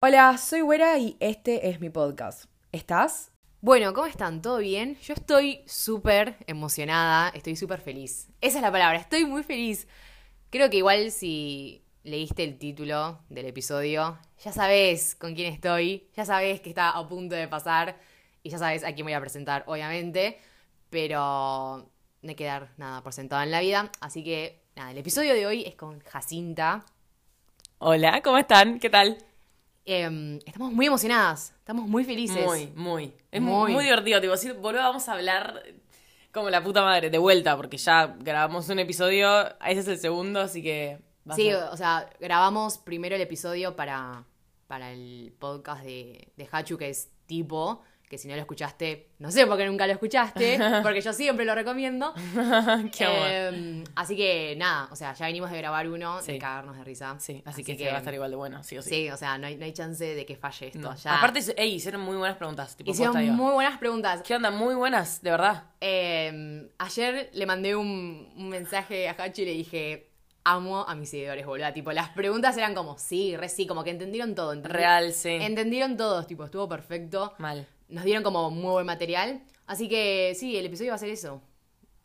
Hola, soy Güera y este es mi podcast. ¿Estás? Bueno, ¿cómo están? ¿Todo bien? Yo estoy súper emocionada, estoy súper feliz. Esa es la palabra, estoy muy feliz. Creo que igual si leíste el título del episodio, ya sabes con quién estoy, ya sabes que está a punto de pasar y ya sabes a quién voy a presentar, obviamente, pero no hay que dar nada por sentado en la vida. Así que, nada, el episodio de hoy es con Jacinta. Hola, ¿cómo están? ¿Qué tal? Em, estamos muy emocionadas, estamos muy felices. Muy, muy. Es Muy. muy, divertido. Tipo, si volvamos a hablar como la puta madre, de vuelta, porque ya grabamos un episodio, ese es el segundo, así que. a Sí, o sea, grabamos primero el episodio para, para el podcast de, de Hachu, que es tipo, que si no lo escuchaste, no sé por qué nunca lo escuchaste, porque yo siempre lo recomiendo. Qué. Eh, así que nada, o sea, ya venimos de grabar uno, de Sí. cagarnos de risa. Sí, así, que, va a estar igual de bueno, sí o sí. Sí, o sea, no hay, no hay chance de que falle esto. No. Ya Aparte, ey, hicieron muy buenas preguntas. Tipo, hicieron posta, muy buenas preguntas. ¿Qué onda? Muy buenas, de verdad. Eh, ayer le mandé un, un mensaje a Hachi y le dije, amo a mis seguidores, boludo. Tipo, las preguntas eran como, sí, re sí, como que entendieron todo. ¿entendí- Real, sí. Entendieron todos, tipo, estuvo perfecto. Mal. Nos dieron como muy buen material. Así que sí, el episodio va a ser eso.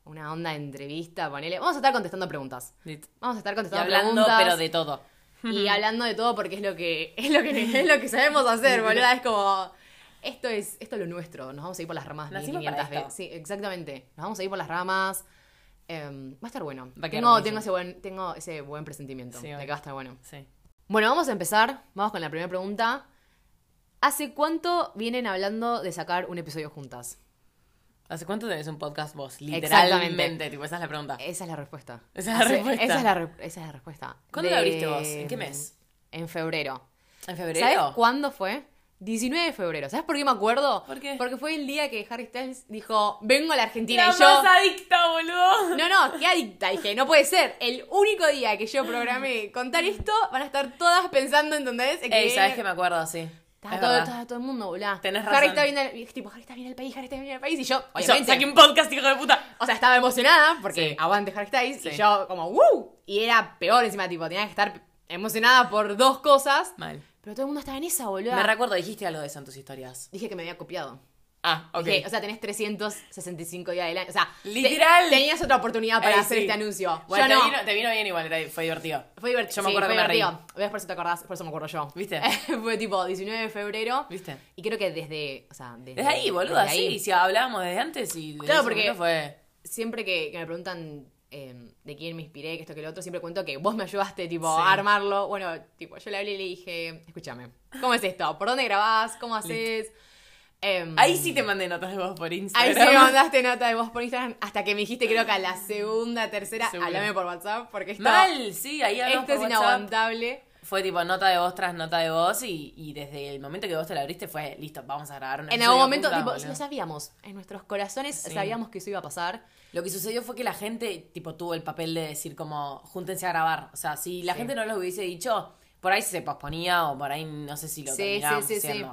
Una onda de entrevista, ponele. Vamos a estar contestando preguntas. Vamos a estar Y contestando hablando, preguntas. pero de todo. Y hablando de todo porque es lo que, es lo que, es lo que sabemos hacer, boludo. Es como. Esto es, esto es lo nuestro. Nos vamos a ir por las ramas Nacimos 1500 para veces. esto. Sí, exactamente. Nos vamos a ir por las ramas. Em, va a estar bueno. Va a quedar Tengo, buenísimo. tengo, ese buen, tengo ese buen presentimiento Sí, de obvio. que va a estar bueno. Sí. Bueno, vamos a empezar. Vamos con la primera pregunta. ¿Hace cuánto vienen hablando de sacar un episodio juntas? ¿Hace cuánto tenés un podcast vos? Literalmente, tipo, esa es la pregunta. Esa es la respuesta. Esa es la Hace- respuesta. Esa es la, re- esa es la respuesta. ¿Cuándo la abriste vos? ¿En qué mes? En febrero. ¿En febrero? ¿Sabes cuándo fue? 19 de febrero. ¿Sabes por qué me acuerdo? ¿Por qué? Porque fue el día que Harry Styles dijo, vengo a la Argentina. La y yo, más adicta, boludo. no, no, qué adicta. Dije, no puede ser. El único día que yo programé contar esto, van a estar todas pensando, ¿entendés? En Ey, que ¿sabes que me acuerdo? Sí. Estaba Es todo, estaba todo el mundo, boludo. Tenés Harry razón. está bien el, tipo, Harry está bien el país, Harry está bien el país. Y yo, Y yo obviamente, saqué un podcast, hijo de puta. o sea, estaba emocionada porque Sí. aguante Harry Styles. Sí. Y yo como, ¡wow! Y era peor encima, tipo, tenía que estar emocionada por dos cosas. Mal. Pero todo el mundo estaba en esa, boludo. Me recuerdo, dijiste algo de eso en tus historias. Dije que me había copiado. Ah, ok. Dije, o sea, tenés 365 días del año. O sea, te- Literal. tenías otra oportunidad para Ey, hacer sí. este anuncio. Bueno, yo te, no. vino, te vino bien igual, era- fue divertido. Fue divertido. Yo me sí, acuerdo fue que me reí. divertido. ¿Ves? Por eso te acordás, por eso me acuerdo yo. ¿Viste? fue tipo 19 de febrero. ¿Viste? Y creo que desde. O sea, desde, Desde ahí, boluda, desde ahí, sí. Si hablábamos desde antes y desde Claro, porque- fue... Siempre que, que me preguntan eh, de quién me inspiré, que esto, que lo otro, siempre cuento que vos me ayudaste, tipo, Sí. a armarlo. Bueno, tipo, yo le hablé y le dije, escúchame, ¿cómo es esto? ¿Por dónde grabás? ¿Cómo haces? Em, Ahí sí te mandé notas de voz por Ahí Instagram. sí me mandaste nota de voz por Instagram hasta que me dijiste, creo que a la segunda, tercera, Seguro. hablame por WhatsApp, porque esto, Mal, sí, ahí esto es WhatsApp. inaguantable. Fue tipo nota de voz tras nota de voz y, y desde el momento que vos te la abriste fue listo, vamos a grabar En algún momento, tipo, boludo. lo sabíamos, en nuestros corazones Sí. sabíamos que eso iba a pasar. Lo que sucedió fue que la gente, tipo, tuvo el papel de decir como, júntense a grabar. O sea, si la Sí. gente no lo hubiese dicho, por ahí se posponía o por ahí no sé si lo Sí, sí, sí, sí.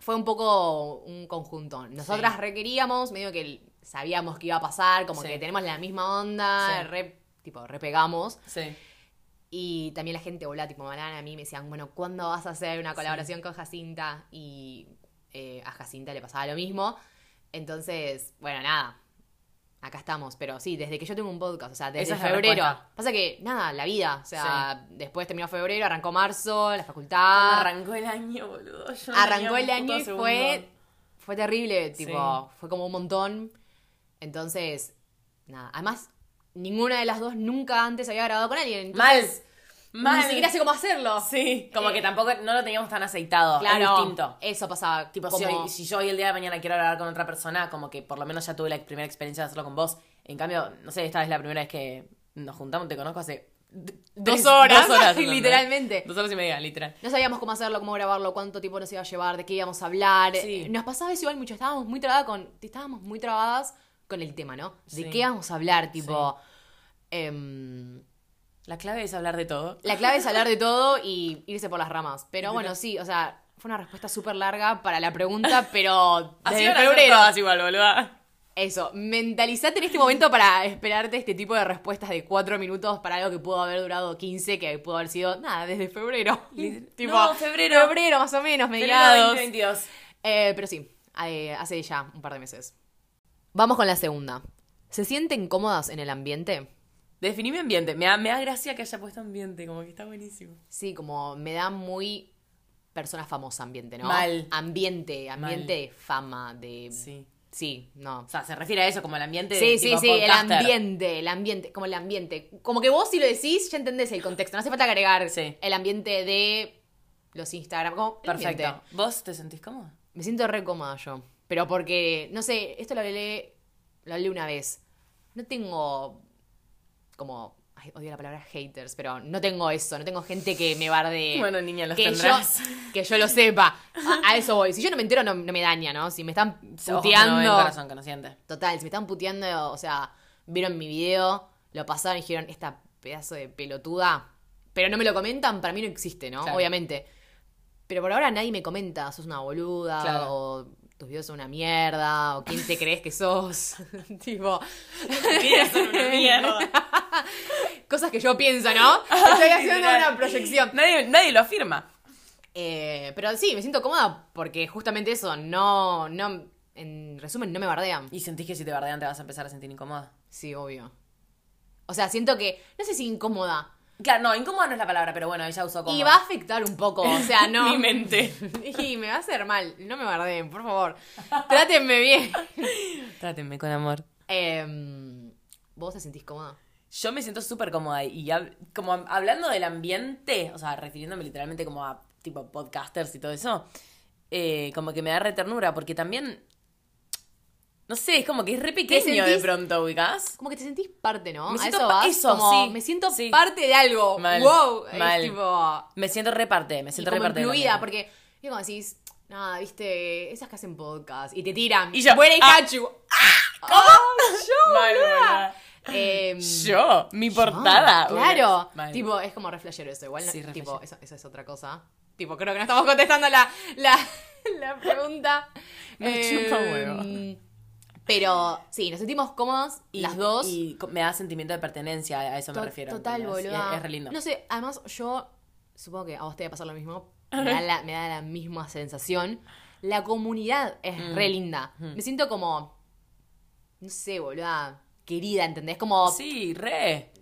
Fue un poco un conjunto. Nosotras Sí. requeríamos, medio que sabíamos que iba a pasar, como Sí. que tenemos la misma onda, Sí. re, tipo, repegamos. Sí. Y también la gente volá, tipo, me hablaban a mí me decían, bueno, ¿cuándo vas a hacer una colaboración con Jacinta? Y eh, a Jacinta le pasaba lo mismo. Entonces, bueno, nada. Acá estamos, pero sí, desde que yo tengo un podcast, o sea, desde es febrero. Pasa que, nada, la vida, o sea, después terminó febrero, arrancó marzo, la facultad. Arrancó el año, boludo. Yo. Arrancó el año y segundo. fue, fue terrible, Sí. tipo, fue como un montón. Entonces, nada, además, ninguna de las dos nunca antes había grabado con alguien. Entonces, Mal. Ni siquiera sé cómo hacerlo. Sí, como Eh, que tampoco no lo teníamos tan aceitado. Claro, Es distinto. eso pasaba. Tipo, como, si, hoy- si yo hoy el día de mañana quiero hablar con otra persona, como que por lo menos ya tuve la primera experiencia de hacerlo con vos. En cambio, no sé, esta es la primera vez que nos juntamos, te conozco hace Dos horas, dos horas, literalmente. Dos horas y media, literal. No sabíamos cómo hacerlo, cómo grabarlo, cuánto tiempo nos iba a llevar, de qué íbamos a hablar. Sí. Eh, Nos pasaba eso igual mucho. Estábamos muy trabadas con. Estábamos muy trabadas con el tema, ¿no? De Sí. qué íbamos a hablar, tipo. em, La clave es hablar de todo. La clave es hablar de todo y irse por las ramas. Pero bueno, sí, o sea, fue una respuesta súper larga para la pregunta, pero Así desde febrero. todas igual, boluda. Eso, mentalizate en este momento para esperarte este tipo de respuestas de cuatro minutos para algo que pudo haber durado 15, que pudo haber sido, nada, desde febrero. tipo, No, febrero. Febrero, más o menos, mediados. 2022. Eh, pero sí, eh, hace ya un par de meses. Vamos con la segunda. ¿Se sienten cómodas en el ambiente? Definí mi ambiente. Me da, me da gracia que haya puesto ambiente, como que está buenísimo. Sí, como me da muy persona famosa ambiente, ¿no? Mal. Ambiente, ambiente de fama, de... Sí. Sí, no. O sea, se refiere a eso como el ambiente Sí, de sí, sí, el ambiente, el ambiente, como el ambiente. Como que vos si lo decís, ya entendés el contexto. No hace falta agregar Sí. el ambiente de los Instagram. Como Perfecto. ambiente. ¿Vos te sentís cómoda? Me siento re cómoda yo. Pero porque, no sé, esto lo hablé, lo hablé una vez. No tengo como, ay, odio la palabra haters, pero no tengo eso, no tengo gente que me barde. Bueno, niña, los que tendrás. Yo, que yo lo sepa. A, a eso voy. Si yo no me entero, no, no me daña, ¿no? Si me están no puteando. ve el corazón que no siente. Total, si me están puteando, o sea, vieron mi video, lo pasaron y dijeron, esta pedazo de pelotuda. Pero no me lo comentan, para mí no existe, ¿no? Claro. Obviamente. Pero por ahora nadie me comenta, sos una boluda, Claro. o tus videos son una mierda, o quién te crees que sos. tipo, Videos son una mierda. cosas que yo pienso, ¿no? Estoy haciendo una proyección. Nadie, nadie lo afirma. Eh, pero sí, me siento cómoda porque justamente eso, no, no, en resumen, no me bardean. ¿Y sentís que si te bardean te vas a empezar a sentir incómoda? Sí, obvio. O sea, siento que, no sé si incómoda, Claro, no, incómoda no es la palabra, pero bueno, ella usó como... Y va a afectar un poco, o sea, no. Mi mente. Y me va a hacer mal. No me bardeen, por favor. Trátenme bien. Trátenme con amor. Em, ¿Vos te sentís cómoda? Yo me siento súper cómoda y hab- como hablando del ambiente, o sea, refiriéndome literalmente como a tipo podcasters y todo eso, eh, como que me da re ternura porque también, no sé, es como que es re pequeño de pronto, ubicás. Como que te sentís parte, ¿no? Me A siento eso pa- vas, eso, como, sí, Me siento sí. parte de algo. Mal, wow. mal. Es tipo. Me siento re parte, me siento como re parte. del incluida, porque. Y como decís, nada, viste, esas que hacen podcast y te tiran. Y yo, Buena y ah, Hachu. ¿Cómo? yo, Mal. Em, Yo, mi portada. Ah, claro. Mal. Tipo, es como reflejero eso. Igual, no- Sí, tipo, eso, eso es otra cosa. Tipo, creo que no estamos contestando la, la, la pregunta. Me chupa Em, huevo. Pero sí, nos sentimos cómodos Y- las dos. Y me da sentimiento de pertenencia, a eso me refiero. Total, boludo. Es, es re lindo. No sé, además yo supongo que a vos te va a pasar lo mismo. Me da la, me da la misma sensación. La comunidad es Mm. re linda. Me siento como, no sé, boluda, querida, ¿entendés? Como, Sí, re.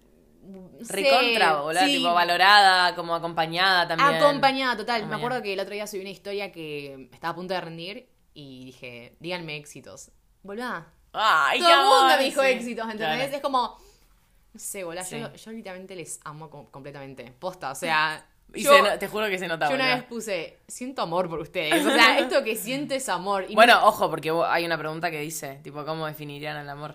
no sé, Recontra, sí, Tipo valorada, como acompañada también. Acompañada, total. Me acuerdo que el otro día subí una historia que estaba a punto de rendir y dije, díganme éxitos. Boluda. Ay, Todo el mundo me dijo sí. éxitos, ¿entendés? Claro. Es como, no sé, boluda. Sí. Yo, yo literalmente les amo com- completamente. Posta, o sea. Y yo, se no- te juro que se nota, yo una vez puse, siento amor por ustedes. O sea, esto que siento es amor. Y Bueno, ojo, porque hay una pregunta que dice, tipo, ¿cómo definirían el amor?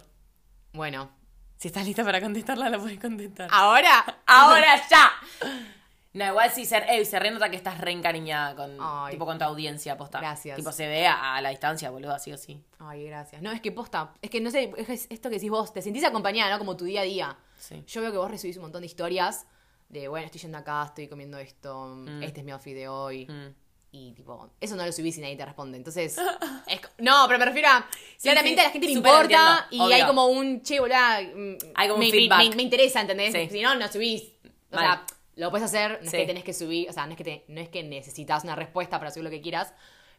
bueno. Si estás lista para contestarla, la puedes contestar. Ahora. ¡Ahora ya! No, igual sí, se, ey, se renota que estás re encariñada con, Ay. tipo, con tu audiencia, posta. Gracias. Tipo, se ve a, a la distancia, boludo, así o sí. Ay, gracias. No, es que posta. Es que no sé, es esto que decís vos, te sentís acompañada, ¿no? Como tu día a día. Sí. Yo veo que vos recibís un montón de historias de, bueno, estoy yendo acá, estoy comiendo esto, este es mi outfit de hoy. Mm. Y tipo, eso no lo subís y nadie te responde. Entonces, es no, pero me refiero a. Sí, claramente sí, a la gente le importa entiendo, y obvio. hay como un che, boluda. mm, Hay como un me, feedback. me- me interesa, ¿entendés? Si no, no subís. O sea, lo puedes hacer, no es Sí. que tenés que subir, o sea, no es que, te- no es que necesitas una respuesta para subir lo que quieras,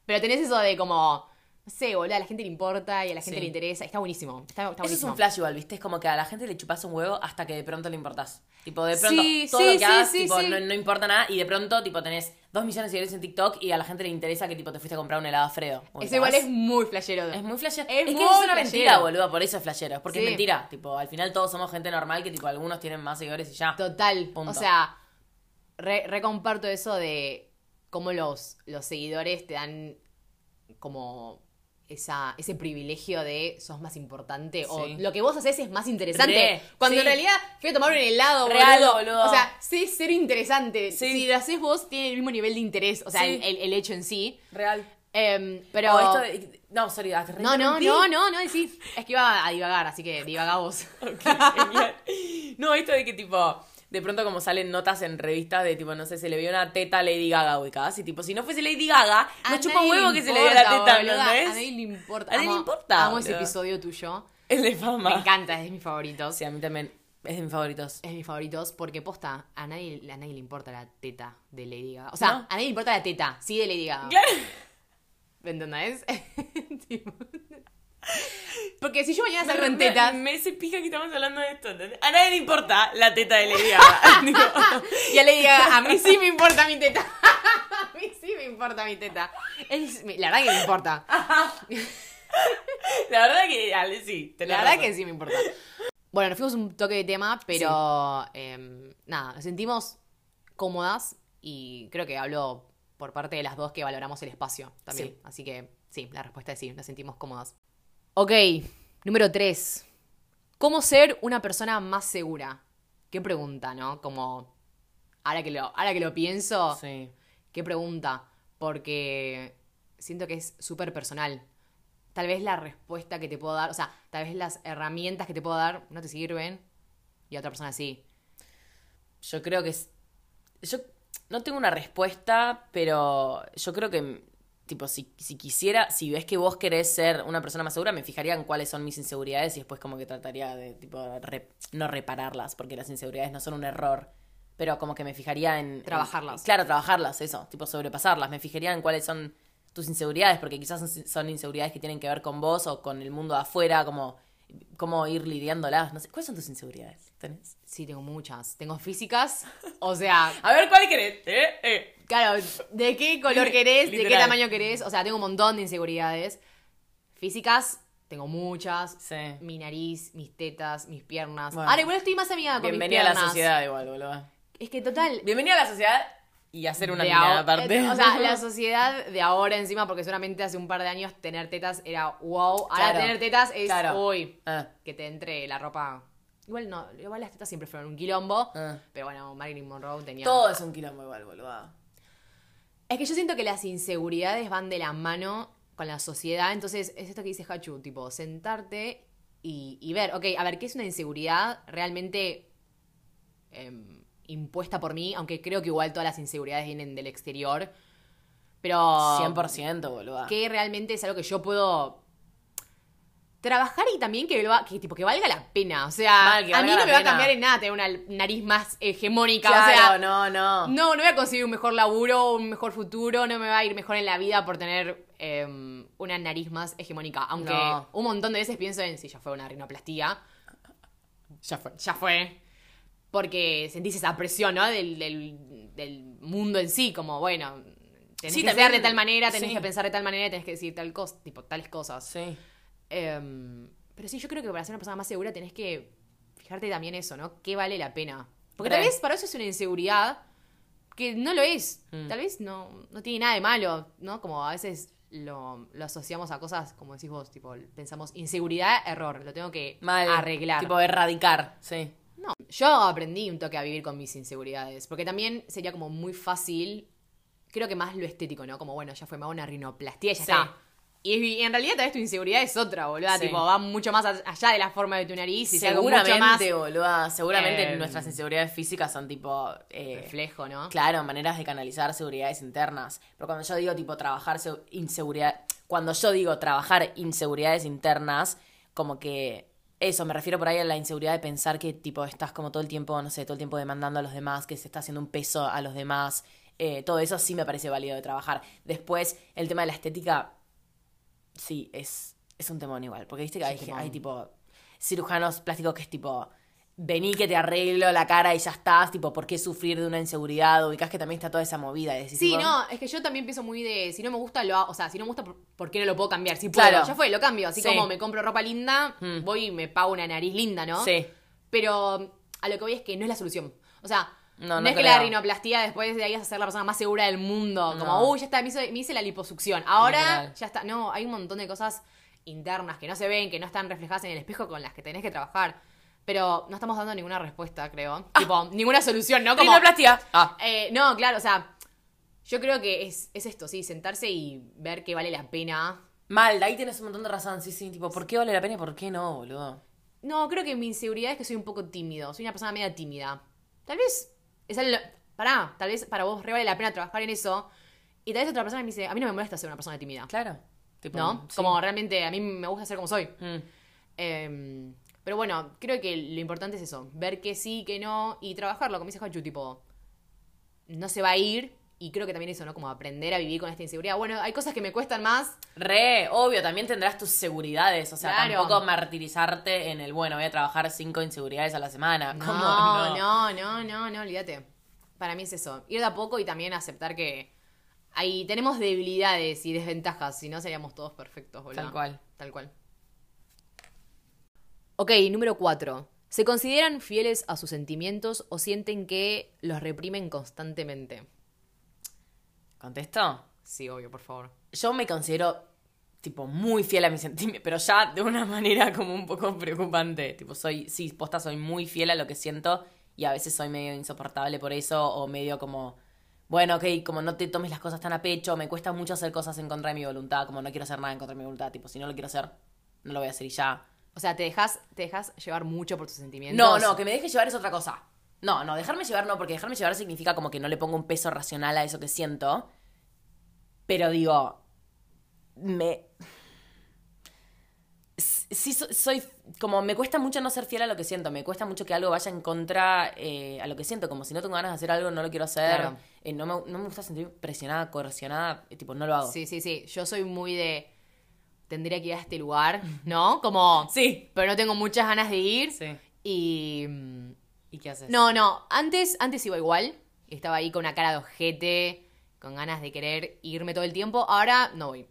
pero tenés eso de como, no sé, boluda, a la gente le importa y a la gente Sí. le interesa. Está buenísimo. Está, está Eso es buenísimo. un flash igual, ¿viste? Es como que a la gente le chupas un huevo hasta que de pronto le importás. Tipo, de pronto, Sí, todo sí, lo que hagas, tipo. No, no importa nada y de pronto, tipo, tenés dos millones de seguidores en TikTok y a la gente le interesa que, tipo, te fuiste a comprar un helado a Fredo. Eso igual es muy flashero. Es muy flashero. Es Es, muy que es una mentira, boludo, por eso es flashero. Es porque es mentira. Tipo, al final todos somos gente normal que, tipo, algunos tienen más seguidores y ya. Total. Punto. O sea, re, re comparto eso de cómo los, los seguidores te dan como esa, ese privilegio de sos más importante o lo que vos haces es más interesante. Re, Cuando sí. en realidad fui a tomar un helado, Real, boludo. boludo. O sea, sí es ser interesante. Sí. Si lo haces vos, tiene el mismo nivel de interés. O sea, el, el hecho en sí. Real. Em, pero. O esto de- No, sorry, ah, No, no, reinterrumpí. no, no, no, sí. Es que iba a divagar, así que divagá vos. Ok, genial. No, esto de que tipo. De pronto como salen notas en revistas de tipo, no sé, se le vio una teta a Lady Gaga ubicada. Y tipo, si no fuese Lady Gaga, A no chupa huevo que se le vio la teta, boluda, ¿entendés? A nadie le importa. A nadie le importa, Amo ese episodio tuyo. El de fama. Me encanta, es de mis favoritos. Sí, a mí también. Es de mis favoritos. Es de mis favoritos porque posta, a nadie, a nadie le importa la teta de Lady Gaga. O sea, ¿No? a nadie le importa la teta, sí de Lady Gaga. Claro. ¿Me entendés? Tipo- Porque si yo mañana salgo en tetas me se pija que estamos hablando de esto. A nadie le importa la teta de Lady Gaga. Y a Lady Gaga, a mí sí me importa mi teta. a mí sí me importa mi teta. Es- la verdad que me importa. la verdad que, Ale, sí. La verdad que sí me importa. Bueno, nos fuimos un toque de tema, pero em, nada, nos sentimos cómodas y creo que hablo por parte de las dos que valoramos el espacio también. Sí. Así que sí, la respuesta es sí, nos sentimos cómodas. Ok, número tres. ¿Cómo ser una persona más segura? Qué pregunta, ¿no? Como, ahora que lo, ahora que lo pienso, Sí. qué pregunta, porque siento que es súper personal. Tal vez la respuesta que te puedo dar, o sea, tal vez las herramientas que te puedo dar no te sirven y a otra persona sí. Yo creo que es. Yo no tengo una respuesta, pero yo creo que, tipo, si, si quisiera, si ves que vos querés ser una persona más segura, me fijaría en cuáles son mis inseguridades y después, como que trataría de, tipo, re- no repararlas, porque las inseguridades no son un error. Pero como que me fijaría en. en- Trabajarlas. claro, trabajarlas, eso, tipo, sobrepasarlas. Me fijaría en cuáles son tus inseguridades, porque quizás son, son inseguridades que tienen que ver con vos o con el mundo de afuera, como. Cómo ir lidiándolas. No sé. ¿Cuáles son tus inseguridades? ¿Tenés? Sí, tengo muchas. Tengo físicas, o sea, A ver, ¿cuál querés? ¿Eh? ¿Eh? claro, ¿de qué color querés? ¿De qué tamaño querés? O sea, tengo un montón de inseguridades. Físicas, tengo muchas. Sí. Mi nariz, mis tetas, mis piernas. Bueno. Ahora igual estoy más amiga con Bienvenida mis a piernas. la sociedad igual, boludo. Es que total, Bienvenida a la sociedad y hacer una mirada aparte. eh, O sea, la sociedad de ahora encima, porque solamente hace un par de años tener tetas era wow. Ahora Claro, tener tetas es claro. uy. Ah, Que te entre la ropa. Igual no, igual las tetas siempre fueron un quilombo. ah. Pero bueno, Marilyn Monroe tenía. Todo es un quilombo igual, boludo. Es que yo siento que las inseguridades van de la mano con la sociedad. Entonces, es esto que dice Hachu, tipo, sentarte y, y ver, ok, a ver, ¿qué es una inseguridad realmente em, impuesta por mí? Aunque creo que igual todas las inseguridades vienen del exterior. Pero. 100%, boludo. Que realmente es algo que yo puedo trabajar y también que, tipo, que valga la pena. O sea, a mí no me va a cambiar en nada tener una nariz más hegemónica. Claro, o sea, no, no. no, no voy a conseguir un mejor laburo, un mejor futuro, no me va a ir mejor en la vida por tener eh, una nariz más hegemónica. Aunque No. un montón de veces pienso en si ya fue una rinoplastía. Ya fue. Ya fue. Porque sentís esa presión, ¿no? Del, del, del mundo en sí, como, bueno, tenés Sí, que también- ser de tal manera, tenés sí. que pensar de tal manera, tenés que decir tal cosa, tipo, tales cosas. Sí. Em, pero sí, yo creo que para ser una persona más segura tenés que fijarte también eso, ¿no? ¿Qué vale la pena? Porque tal vez para eso es una inseguridad que no lo es. Mm. Tal vez no, no tiene nada de malo, ¿no? Como a veces lo, lo asociamos a cosas, como decís vos, tipo, pensamos inseguridad, error, lo tengo que Mal. arreglar. Tipo, erradicar, sí. No, yo aprendí un toque a vivir con mis inseguridades, porque también sería como muy fácil, creo que más lo estético, ¿no? Como, bueno, ya fue, me hago una rinoplastia y ya Sí. está. Y, en realidad tal vez tu inseguridad es otra, boludo. Sí. Tipo, va mucho más allá de la forma de tu nariz y algo mucho más Seguramente, boluda. Seguramente eh, nuestras inseguridades físicas son tipo. eh, reflejo, ¿no? Claro, maneras de canalizar seguridades internas. Pero cuando yo digo, tipo, trabajar se- inseguridad. Cuando yo digo trabajar inseguridades internas, como que. Eso, me refiero por ahí a la inseguridad de pensar que, tipo, estás como todo el tiempo, no sé, todo el tiempo demandando a los demás, que se está haciendo un peso a los demás. Eh, todo eso sí me parece válido de trabajar. Después, el tema de la estética, sí, es, es un temón igual. Porque viste que hay, hay tipo cirujanos plásticos que es tipo. Vení que te arreglo la cara y ya estás, tipo, ¿por qué sufrir de una inseguridad? Ubicás que también está toda esa movida. decís, Sí, tipo, no, es que yo también pienso muy de, si no me gusta, lo o sea, si no me gusta, ¿por- ¿por qué no lo puedo cambiar? Si puedo, Claro. ya fue, lo cambio. Así Sí. como me compro ropa linda, Mm. voy y me pago una nariz linda, ¿no? Sí. Pero a lo que voy es que no es la solución. O sea, No, no, no es que la rinoplastía después de ahí vas a ser la persona más segura del mundo. Como, No. uy, ya está, me hice, me hice la liposucción. Ahora ya está. No, hay un montón de cosas internas que no se ven, que no están reflejadas en el espejo con las que tenés que trabajar. Pero no estamos dando ninguna respuesta, creo. Tipo, ninguna solución, ¿no? Como, Rinoplastia. Ah. eh, no, claro, o sea, yo creo que es, es esto, sí, sentarse y ver que vale la pena. Mal, ahí tienes un montón de razón. Sí, sí, tipo, ¿por qué vale la pena y por qué no, boludo? No, creo que mi inseguridad es que soy un poco tímido. Soy una persona media tímida. tal vez, es el, pará, tal vez para vos re vale la pena trabajar en eso. Y tal vez otra persona me dice, a mí no me molesta ser una persona tímida. Claro. Tipo, ¿No? sí. Como realmente a mí me gusta ser como soy. Mm. Em, pero bueno, creo que lo importante es eso, ver que sí, que no, y trabajarlo, como dice Juanchu, tipo, no se va a ir, y creo que también eso, ¿no? Como aprender a vivir con esta inseguridad. Bueno, hay cosas que me cuestan más, Re, obvio, también tendrás tus seguridades. O sea, Claro. tampoco martirizarte en el, bueno, voy a trabajar cinco inseguridades a la semana. no, ¿Cómo no, no, no, no, no, olvídate. Para mí es eso, ir de a poco y también aceptar que ahí tenemos debilidades y desventajas, si no seríamos todos perfectos, boludo. Tal cual. Tal cual. Ok, número 4. ¿Se consideran fieles a sus sentimientos o sienten que los reprimen constantemente? ¿Contesto? Sí, obvio, por favor. Yo me considero, tipo, muy fiel a mis sentimientos, pero ya de una manera como un poco preocupante. Tipo, soy, sí, posta, soy muy fiel a lo que siento y a veces soy medio insoportable por eso o medio como, bueno, ok, como no te tomes las cosas tan a pecho, me cuesta mucho hacer cosas en contra de mi voluntad, como no quiero hacer nada en contra de mi voluntad, tipo, si no lo quiero hacer, no lo voy a hacer y ya. O sea, ¿te dejas, te dejas llevar mucho por tus sentimientos? No, no, que me deje llevar es otra cosa. No, no, dejarme llevar no, porque dejarme llevar significa como que no le pongo un peso racional a eso que siento. Pero digo, me... Sí, so- soy como me cuesta mucho no ser fiel a lo que siento, me cuesta mucho que algo vaya en contra eh, a lo que siento, como si no tengo ganas de hacer algo, no lo quiero hacer, Claro. Eh, no, me, no me gusta sentir presionada, coercionada, eh, tipo, no lo hago. Sí, sí, sí. Yo soy muy de. Tendría que ir a este lugar, ¿no? Como. Sí. Pero no tengo muchas ganas de ir. Sí. Y. ¿Y qué haces? No, no. Antes, antes iba igual. Estaba ahí con una cara de ojete, con ganas de querer irme todo el tiempo. Ahora no voy.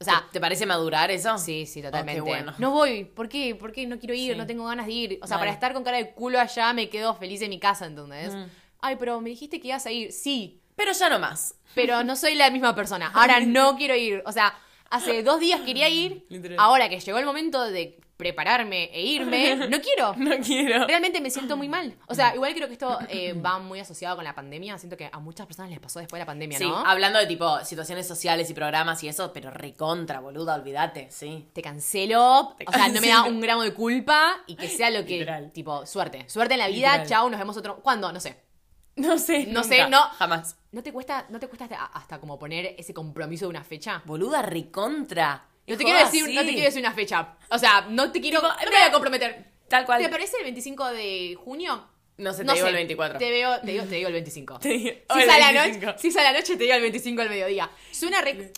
O sea, ¿te, parece madurar eso? sí, sí, Oh, qué totalmente. bueno. No voy. ¿Por qué? ¿Por qué no quiero ir? Sí. No tengo ganas de ir. O sea, para estar con cara de culo allá me quedo feliz en mi casa, ¿entendés? Mm. Ay, pero me dijiste que ibas a ir. Sí, Pero ya no más. pero no soy la misma persona. Ahora no quiero ir. O sea, hace dos días quería ir. Literal. Ahora que llegó el momento de prepararme e irme, no quiero. No quiero. Realmente me siento muy mal. O sea, igual creo que esto eh, va muy asociado con la pandemia. Siento que a muchas personas les pasó después de la pandemia, Sí, ¿no? hablando de tipo situaciones sociales y programas y eso, pero recontra, boluda, olvídate, sí. Te cancelo. Te o sea, no me da un gramo de culpa y que sea lo que. Literal. Tipo, suerte. Suerte en la vida. Literal. Chao, nos vemos otro. ¿Cuándo? No sé. No sé, No nunca, sé, no. Jamás. ¿No te cuesta, no te cuesta hasta, hasta como poner ese compromiso de una fecha? Boluda, recontra. No te quiero decir, no te quiero decir una fecha. O sea, no te quiero. Tipo, no me voy a comprometer. Tal cual. ¿Te parece el 25 de junio? No sé, te No digo sé, el 24. Te veo, te digo, te digo el 25. Te digo- Si el es a la 25. noche, si a la noche, te digo el 25 al mediodía. Suena re,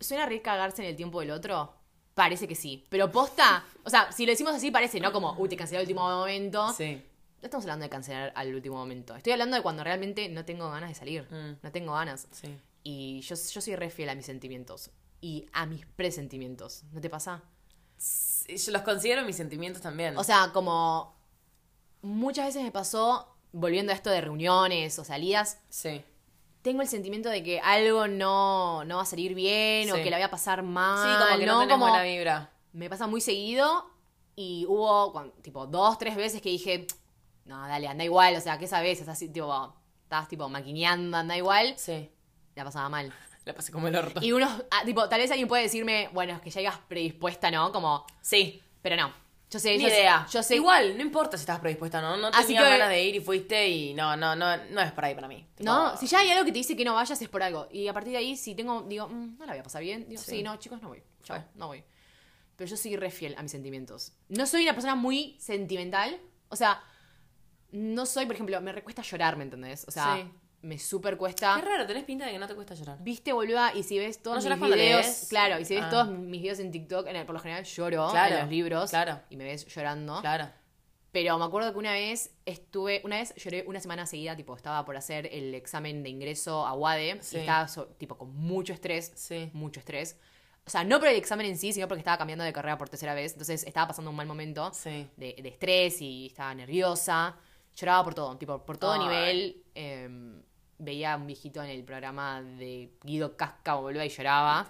suena re cagarse en el tiempo del otro. Parece que sí. Pero posta, o sea, si lo decimos así, parece, ¿no? Como, uy, te cancelé al último momento. Sí. No estamos hablando de cancelar al último momento. Estoy hablando de cuando realmente no tengo ganas de salir. Mm. No tengo ganas. Sí. Y yo, yo soy re fiel a mis sentimientos. Y a mis presentimientos. ¿No te pasa? Sí, Yo los considero mis sentimientos también. O sea, como muchas veces me pasó, volviendo a esto de reuniones o salidas, sí. tengo el sentimiento de que algo no, no va a salir bien o que la voy a pasar mal. Sí, como que no, tenés Como buena vibra. me pasa muy seguido y hubo tipo dos, tres veces que dije, no, dale, anda igual, o sea, ¿qué sabes? Estás así, tipo, estás tipo maquineando, anda igual, Sí. la pasaba mal. La pasé como el orto. Y uno, ah, tipo, tal vez alguien puede decirme, bueno, es que ya ibas predispuesta, ¿no? Como, Sí. pero no. Yo sé, Ni yo sé- idea. yo sé Igual, no importa si estás predispuesta no. No Así que- ganas de ir y fuiste y no, no, no, no es por ahí para mí. Tipo, No, si ya hay algo que te dice que no vayas es por algo. Y a partir de ahí, si tengo, digo, "Mm, no la voy a pasar bien, digo, sí, Sí. no, chicos, no voy. Chao, Fue. no voy. Pero yo soy re fiel a mis sentimientos. No soy una persona muy sentimental. O sea, no soy, por ejemplo, me recuesta llorar, ¿me entendés? O sea, Sí. me súper cuesta. Qué raro, tenés pinta de que no te cuesta llorar. Viste, boluda, y si ves todos ¿No mis videos, lees? claro, y si ves Ah. todos mis videos en TikTok, en el- por lo general lloro Claro, en los libros, claro. y me ves llorando. Claro. Pero me acuerdo que una vez estuve, una vez lloré una semana seguida, tipo, estaba por hacer el examen de ingreso a UADE Sí. y estaba, so- tipo, con mucho estrés, Sí. mucho estrés. O sea, no por el examen en sí, sino porque estaba cambiando de carrera por tercera vez, entonces estaba pasando un mal momento Sí. de, de estrés y estaba nerviosa. Lloraba por todo, tipo, por todo Ay. nivel. eh, veía a un viejito en el programa de Guido Casca, boluda, y lloraba.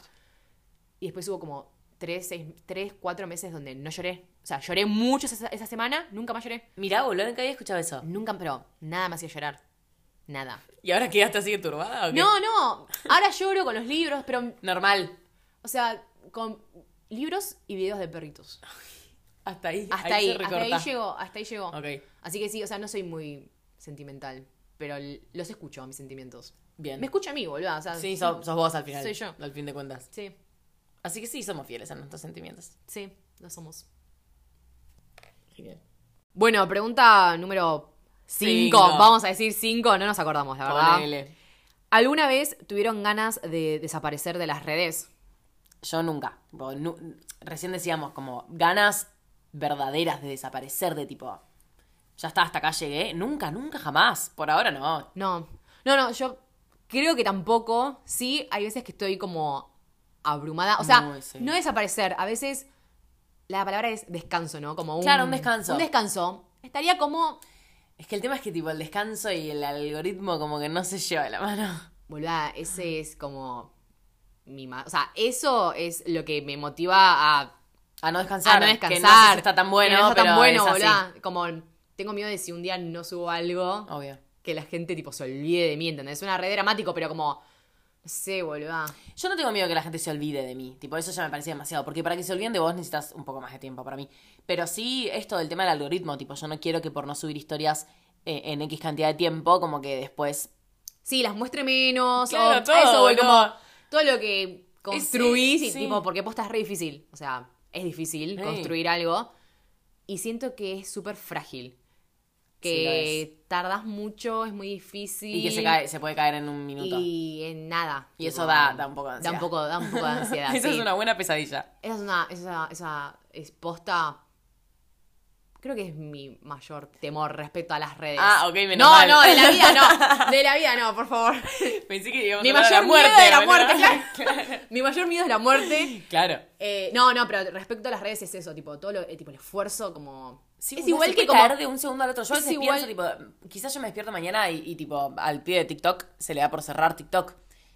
Y después hubo como tres, seis, tres, cuatro meses donde no lloré. O sea, lloré mucho esa, esa semana, nunca más lloré. Mirá, boludo, nunca había escuchado eso. Nunca, pero nada me hacía llorar. Nada. ¿Y ahora quedaste así turbada o qué? No, no. Ahora lloro con los libros, pero, Normal. o sea, con libros y videos de perritos. Hasta ahí. Hasta ahí, se hasta ahí llegó, hasta ahí llegó. Ok. Así que sí, o sea, no soy muy sentimental, pero los escucho a mis sentimientos. Bien. Me escucha a mí, boludo. O sea, Sí, sos, sos vos al final. Soy yo. Al fin de cuentas. Sí, Así que sí, somos fieles a nuestros sentimientos. sí, lo somos. Genial. Bueno, pregunta número 5. Cinco. Vamos a decir 5, no nos acordamos, la verdad. Ponele. ¿Alguna vez tuvieron ganas de desaparecer de las redes? Yo nunca. Recién decíamos como ganas verdaderas de desaparecer, de tipo, ya está, hasta acá llegué. Nunca, nunca, jamás. Por ahora no. No, no, no, yo creo que tampoco. Sí, hay veces que estoy como abrumada. O sea, sí. no desaparecer. A veces la palabra es descanso, ¿no? Como un, Claro, un descanso. Un descanso. Estaría como. Es que el tema es que tipo el descanso y el algoritmo como que no se lleva de la mano. Boluda, ese es como. Mi ma- o sea, eso es lo que me motiva a, A no descansar. a no Que descansar. no sé si está tan bueno, que no está pero tan bueno, es así. Como tengo miedo de si un día no subo algo, Obvio. que la gente tipo se olvide de mí, ¿entendés? Es una red dramático, pero como. No sé, boluda. Yo no tengo miedo que la gente se olvide de mí. Tipo, eso ya me parece demasiado. Porque para que se olviden de vos necesitas un poco más de tiempo para mí. Pero sí, esto del tema del algoritmo. Tipo, yo no quiero que por no subir historias eh, en X cantidad de tiempo, como que después. Sí, las muestre menos. Claro, o todo, a eso voy, boludo. como todo lo que construís sí, y sí. tipo, porque posta es re difícil. O sea, es difícil construir algo. Y siento que es súper frágil. Sí, Que tardas mucho, es muy difícil. Y que se, cae, se puede caer en un minuto. Y en nada. Y eso da- da un poco de Da un ansiedad. poco, da un poco de ansiedad. Esa sí. es una buena pesadilla. Esa es una. Esa, esa es posta. Creo que es mi mayor temor respecto a las redes. Ah, ok, menos No, mal. no, de la vida no. De la vida no, por favor. Pensé que íbamos Mi a mayor de la muerte. miedo es la muerte, claro. Mi mayor miedo es la muerte. Claro. Eh, no, no, pero respecto a las redes es eso, tipo, todo lo, eh, tipo, el esfuerzo como... Sí, es igual que como... caer de un segundo al otro. Yo es igual- tipo, quizás yo me despierto mañana y, y, tipo, al pie de TikTok se le da por cerrar TikTok.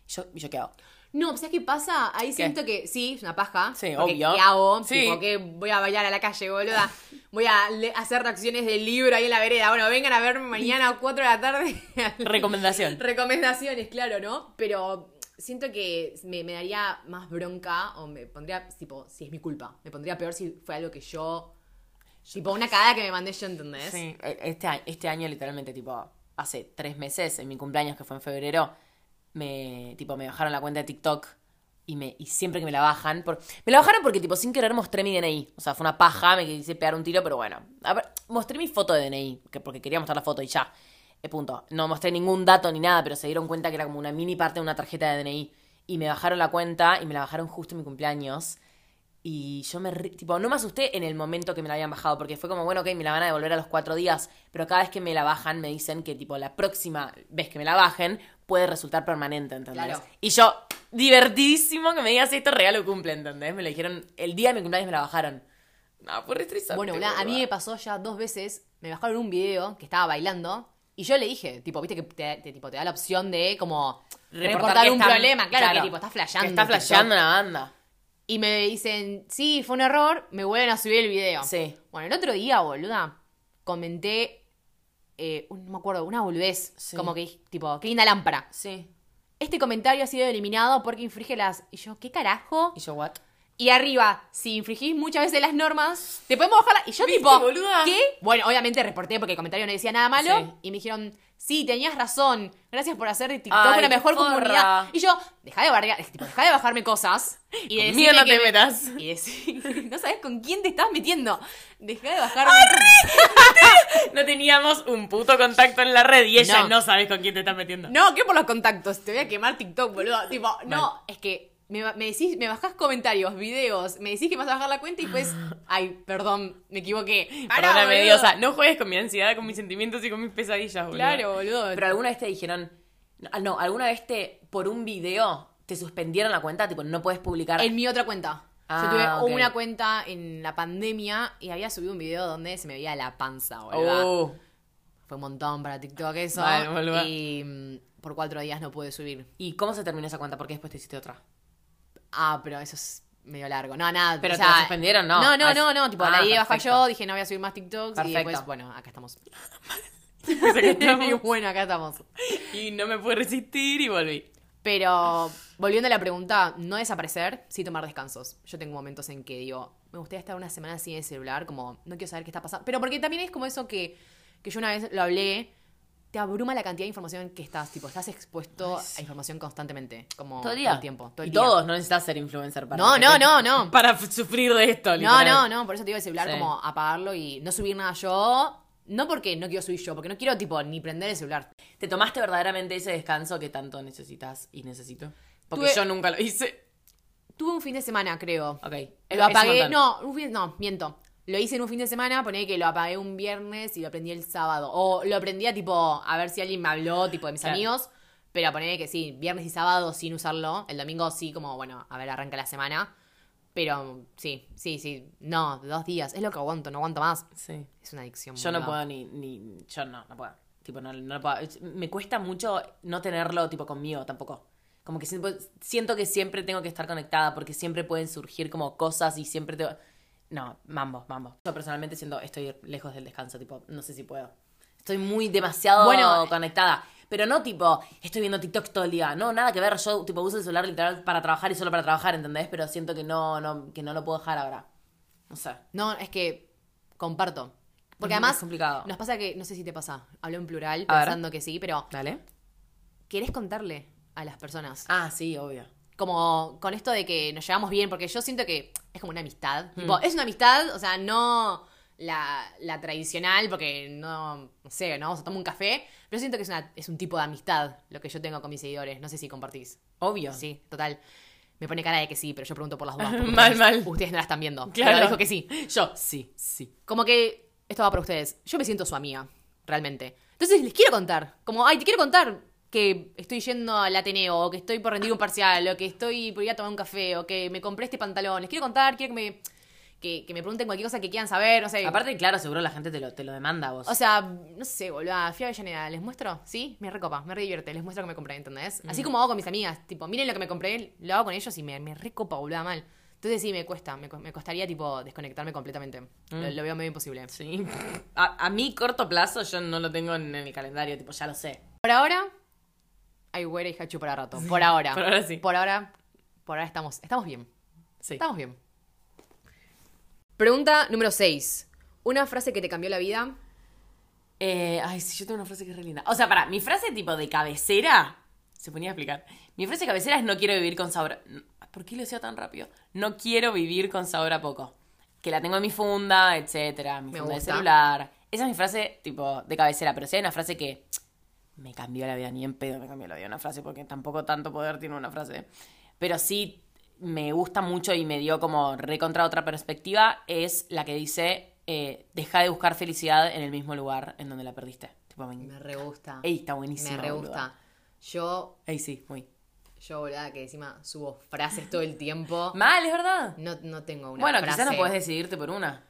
Y yo, y yo qué hago. No, ¿sabes qué pasa? Ahí siento que sí, es una paja. Sí, obvio. ¿Qué hago? Sí. Tipo, que voy a bailar a la calle, boluda. Voy a hacer reacciones del libro ahí en la vereda. Bueno, vengan a verme mañana a 4 de la tarde. Recomendación. Recomendaciones, claro, ¿no? Pero siento que me, me daría más bronca o me pondría, tipo, si es mi culpa. Me pondría peor si fue algo que yo... Tipo, una cagada que me mandé yo, ¿entendés? Sí, e- este, año- este año literalmente, tipo, hace tres meses, en mi cumpleaños que fue en febrero, me, tipo, me bajaron la cuenta de TikTok y, me, y siempre que me la bajan, por, me la bajaron porque, tipo, sin querer mostré mi DNI. O sea, fue una paja, me quise pegar un tiro, pero bueno. A ver, mostré mi foto de DNI, que, porque quería mostrar la foto y ya. Eh, punto. No mostré ningún dato ni nada, pero se dieron cuenta que era como una mini parte de una tarjeta de DNI. Y me bajaron la cuenta y me la bajaron justo en mi cumpleaños. Y yo me, tipo, no me asusté en el momento que me la habían bajado, porque fue como, bueno, ok, me la van a devolver a los cuatro días, pero cada vez que me la bajan me dicen que, tipo, la próxima vez que me la bajen puede resultar permanente, ¿entendés? Claro. Y yo, divertidísimo que me digas esto, regalo cumple, ¿entendés? Me lo dijeron, el día de mi cumpleaños me la bajaron. No, fue re estresante, Bueno, a mí me pasó ya dos veces, me bajaron un video que estaba bailando y yo le dije, tipo, viste que te, te- tipo, te da la opción de como reportar, un están- problema, claro, que tipo, estás flasheando. Que está flasheando la banda. Y me dicen, sí, fue un error, me vuelven a subir el video. Sí. Bueno, el otro día, boluda, comenté, eh, un- no me acuerdo, una boludez, Sí. como que, tipo, qué linda lámpara. Sí. Este comentario ha sido eliminado porque infringe las... Y yo, ¿qué carajo? ¿Y yo what? Y arriba, si infringís muchas veces las normas, te podemos bajar la... Y yo ¿Viste, tipo, boluda? ¿qué? Bueno, obviamente reporté porque el comentario no decía nada malo. Sí. Y me dijeron, sí, tenías razón. Gracias por hacer de TikTok Ay, una mejor forra. comunidad. Y yo, deja de, tipo, dejá de bajarme cosas. Y decirme no te me- metas. Y decir, no sabes con quién te estás metiendo. Dejá de bajarme No teníamos un puto contacto en la red y ella No. no, sabes con quién te estás metiendo. No, ¿qué por los contactos? Te voy a quemar TikTok, boludo. Tipo, no, es que me, me decís, me bajás comentarios, videos, me decís que me vas a bajar la cuenta y pues, ay, perdón, me equivoqué. Pará, Perdóname, boludo. Diosa, no juegues con mi ansiedad, con mis sentimientos y con mis pesadillas, boludo. Claro, boludo. Pero alguna vez te dijeron. No, no, alguna vez te, por un video, te suspendieron la cuenta, tipo, no puedes publicar. En mi otra cuenta. Ah, Yo tuve ok. una cuenta en la pandemia y había subido un video donde se me veía la panza, boludo. Oh. Fue un montón para TikTok eso. Vale, y mm, por cuatro días no pude subir. ¿Y cómo se terminó esa cuenta? Porque después te hiciste otra. Ah, pero eso es medio largo. No, nada. Pero o te suspendieron, ¿no? No, no, Ah, no, no. Tipo, ah, la perfecto. yo, dije no voy a subir más TikToks y Perfecto. después, bueno, acá estamos. Acá estamos. y bueno, acá estamos. y no me pude resistir y volví. Pero volviendo a la pregunta, no desaparecer, sí tomar descansos. Yo tengo momentos en que digo, me gustaría estar una semana sin el celular, como no quiero saber qué está pasando. Pero porque también es como eso que, que yo una vez lo hablé, te abruma la cantidad de información que estás, tipo, estás expuesto Ay, sí. a información constantemente, como Todo el tiempo, todo el y día. todos, no necesitas ser influencer para. No, no, te- no, no. Para sufrir de esto, No, literal. no, no, por eso te digo el celular Sí. como apagarlo y no subir nada yo. No porque no quiero subir yo, porque no quiero, tipo, ni prender el celular. ¿Te tomaste verdaderamente ese descanso que tanto necesitas y necesito? Porque Tuve- yo nunca lo hice. Tuve un fin de semana, creo. Ok. Lo apagué, no, un fin, no, miento. Lo hice en un fin de semana, poné que lo apagué un viernes y lo aprendí el sábado. O lo aprendía tipo a ver si alguien me habló, tipo de mis Claro. amigos. Pero poné que sí, viernes y sábado sin usarlo. El domingo sí, como bueno, a ver, arranca la semana. Pero sí, sí, sí. No, dos días. Es lo que aguanto, no aguanto más. Sí. Es una adicción. Yo no puedo ni, ni. Yo no, no puedo. Tipo, no, no puedo. Me cuesta mucho no tenerlo, tipo, conmigo tampoco. Como que siento, siento que siempre tengo que estar conectada porque siempre pueden surgir como cosas y siempre te. No, mambo, mambo. Yo personalmente siento, estoy lejos del descanso, tipo, no sé si puedo. Estoy muy demasiado Bueno, conectada. Pero no tipo, estoy viendo TikTok todo el día. No, nada que ver. Yo tipo uso el celular literal para trabajar y solo para trabajar, ¿entendés? Pero siento que no, no, que no lo puedo dejar ahora. No sé. No, es que comparto. Porque Es además complicado. nos pasa que, no sé si te pasa, hablo en plural A ver. pensando que sí, pero Dale. querés contarle a las personas. Ah, sí, obvio. Como con esto de que nos llevamos bien, porque yo siento que es como una amistad. Hmm. Tipo, es una amistad, o sea, no la, la tradicional, porque no, no sé, no vamos a tomar un café, pero siento que es, una, es un tipo de amistad lo que yo tengo con mis seguidores. No sé si compartís. Obvio. Sí, total. Me pone cara de que sí, pero yo pregunto por las dudas. Mal, mal. Ustedes no la están viendo. Claro. Pero dijo que sí. Yo, sí, sí. Como que esto va para ustedes. Yo me siento su amiga, realmente. Entonces les quiero contar. Como, ay, te quiero contar que estoy yendo al Ateneo, o que estoy por rendir un parcial, o que estoy por ir a tomar un café, o que me compré este pantalón. Les quiero contar, quiero que me, que, que me pregunten cualquier cosa que quieran saber, no sé. Aparte, claro, seguro la gente te lo, te lo demanda a vos. O sea, no sé, boludo, fui a Avellaneda, ¿les muestro? ¿Sí? Me recopa, me re divierte, les muestro que me compré, ¿entendés? Así como hago con mis amigas, tipo, miren lo que me compré, lo hago con ellos y me, me recopa, boludo, mal. Entonces sí, me cuesta, me, me costaría, tipo, desconectarme completamente. Lo, lo veo medio imposible. sí. A, a mí, corto plazo, yo no lo tengo en, el calendario, tipo, ya lo sé. Por ahora, hay güera y hachu para rato. Por ahora. por ahora sí. Por ahora, por ahora estamos, estamos bien. Sí. Estamos bien. Pregunta número 6. Una frase que te cambió la vida. Eh, ay, sí, yo tengo una frase que es re linda. O sea, para, mi frase tipo de cabecera, se ponía a explicar. Mi frase de cabecera es no quiero vivir con sabor. a- ¿Por qué lo decía tan rápido? No quiero vivir con sabor a poco. Que la tengo en mi funda, etcétera, mi Me funda de celular. Esa es mi frase tipo de cabecera, pero si hay una frase que me cambió la vida, ni en pedo me cambió la vida una frase, porque tampoco tanto poder tiene una frase. Pero sí me gusta mucho y me dio como recontra otra perspectiva, es la que dice, eh, deja de buscar felicidad en el mismo lugar en donde la perdiste. Tipo, me... Me re gusta. Ey, está buenísimo. me re gusta. Yo, Ey, sí, muy. yo, boluda, que encima subo frases todo el tiempo. Mal, es verdad. No, no tengo una bueno, frase. quizás no podés decidirte por una.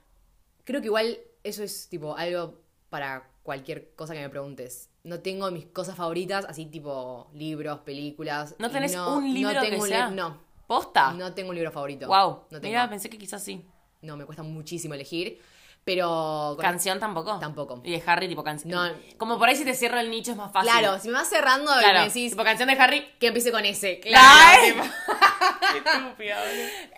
Creo que igual eso es tipo algo para cualquier cosa que me preguntes. No tengo mis cosas favoritas, así tipo libros, películas. ¿No tenés un libro no tengo que sea? No, ¿Posta? no tengo un libro favorito. wow. No tengo. Mira, pensé que quizás sí. No, me cuesta muchísimo elegir. Pero. ¿Canción tampoco? Tampoco. Y de Harry, tipo canción. No. Como por ahí si te cierro el nicho es más fácil. Claro, si me vas cerrando y Claro. me decís Tipo canción de Harry. que empiece con ese. Claro. Tipo, boludo.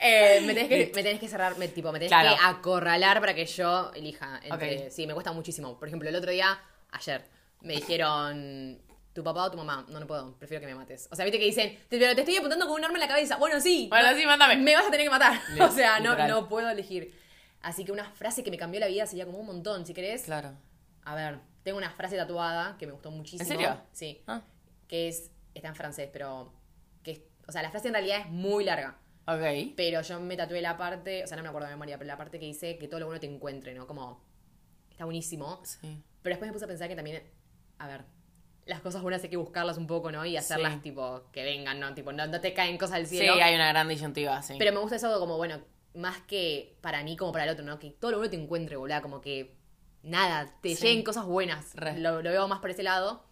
eh, me, tenés que, me tenés que cerrar, me, tipo, me tenés Claro. que acorralar para que yo elija. Entre. Sí, me cuesta muchísimo. Por ejemplo, el otro día, ayer, me dijeron. ¿Tu papá o tu mamá? No, no puedo. Prefiero que me mates. O sea, viste que dicen, te, pero te estoy apuntando con un arma en la cabeza. Bueno, sí. Bueno, no, sí, mándame. Me vas a tener que matar. O sea, no, literal. no puedo elegir. Así que una frase que me cambió la vida sería como un montón, si querés. Claro. A ver, tengo una frase tatuada que me gustó muchísimo. ¿En serio? Sí. Ah, Que es, está en francés, pero que, es- o sea, la frase en realidad es muy larga. ok. Pero yo me tatué la parte, o sea, no me acuerdo de memoria, pero la parte que dice que todo lo bueno te encuentre, ¿no? Como, está buenísimo. Sí. Pero después me puse a pensar que también, a ver, las cosas buenas hay que buscarlas un poco, ¿no? Y hacerlas, Sí. tipo, que vengan, ¿no? Tipo, no, no te caen cosas del Sí, cielo. hay una gran disyuntiva, sí. Pero me gusta eso como, bueno, más que para mí como para el otro, ¿no? Que todo lo bueno te encuentre, boludo. Como que nada, te Sí. lleguen cosas buenas. Lo, lo veo más por ese lado.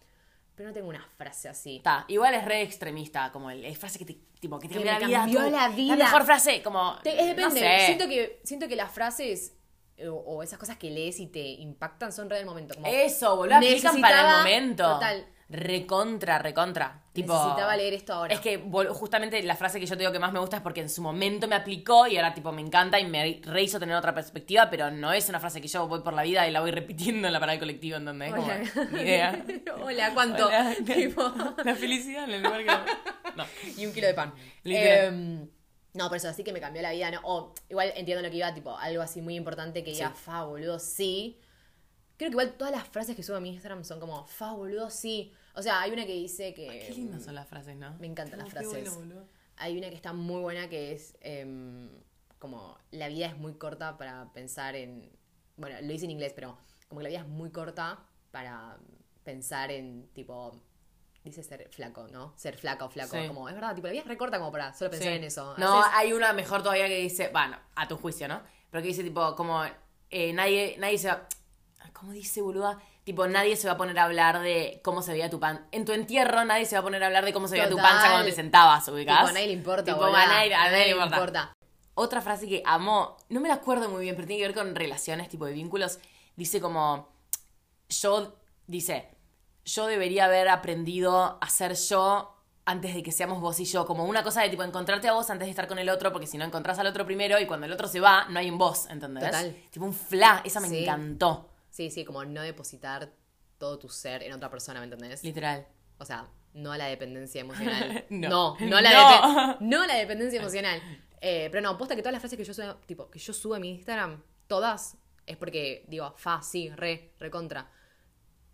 Pero no tengo una frase así. Está, igual es re extremista, como el, es frase que te, tipo, que te Que cambia la vida. tú. la vida. mejor frase, como. Te- es depende. No sé. Siento, que, siento que las frases eh, o, o esas cosas que lees y te impactan son re del momento. Como, Eso, boludo, aplican para el momento. Total. Recontra, recontra. Tipo, Necesitaba leer esto ahora. Es que justamente la frase que yo te digo que más me gusta es porque en su momento me aplicó y ahora tipo me encanta y me rehizo tener otra perspectiva, pero no es una frase que yo voy por la vida y la voy repitiendo en la parada del colectivo, ¿entendés? Como, Hola. ni idea. Hola, ¿cuánto? Hola. Tipo, La felicidad en el lugar que... No. y un kilo de pan. Em, no, por eso sí que me cambió la vida, ¿no? O igual entiendo lo que iba, tipo, algo así muy importante que diga, Sí. fa, boludo, sí. Creo que igual todas las frases que subo a mi Instagram son como, fa, boludo, sí. O sea, hay una que dice que... Qué lindas son las frases, ¿no? Me encantan las bueno, frases. boludo. Hay una que está muy buena que es em, como la vida es muy corta para pensar en. Bueno, lo dice en inglés, pero como que la vida es muy corta para pensar en tipo. Dice ser flaco, ¿no? Ser flaca o flaco. Sí. Como, es verdad, tipo, la vida es recorta como para solo pensar Sí. en eso. No, Haces- hay una mejor todavía que dice, bueno, a tu juicio, ¿no? Pero que dice tipo, como, eh, nadie, nadie se va, ¿cómo dice, boluda? Tipo, nadie se va a poner a hablar de cómo se veía tu pan. En tu entierro nadie se va a poner a hablar de cómo se veía tu panza cuando te sentabas, ubicás. Tipo, a nadie le importa, Tipo, a nadie, a nadie le importa. Otra frase que amo, no me la acuerdo muy bien, pero tiene que ver con relaciones, tipo de vínculos. Dice como, yo, dice, yo debería haber aprendido a ser yo antes de que seamos vos y yo. Como una cosa de tipo encontrarte a vos antes de estar con el otro, porque si no encontrás al otro primero y cuando el otro se va, no hay un vos, ¿entendés? Total. Tipo un fla, esa me Sí. encantó. Sí, sí, como no depositar todo tu ser en otra persona, ¿me entendés? Literal. O sea, no a la dependencia emocional. No. no, la, No. depe- no la dependencia emocional. Eh, pero no, posta que todas las frases que yo subo, tipo, que yo subo a mi Instagram, todas, es porque digo, fa, sí, re, recontra.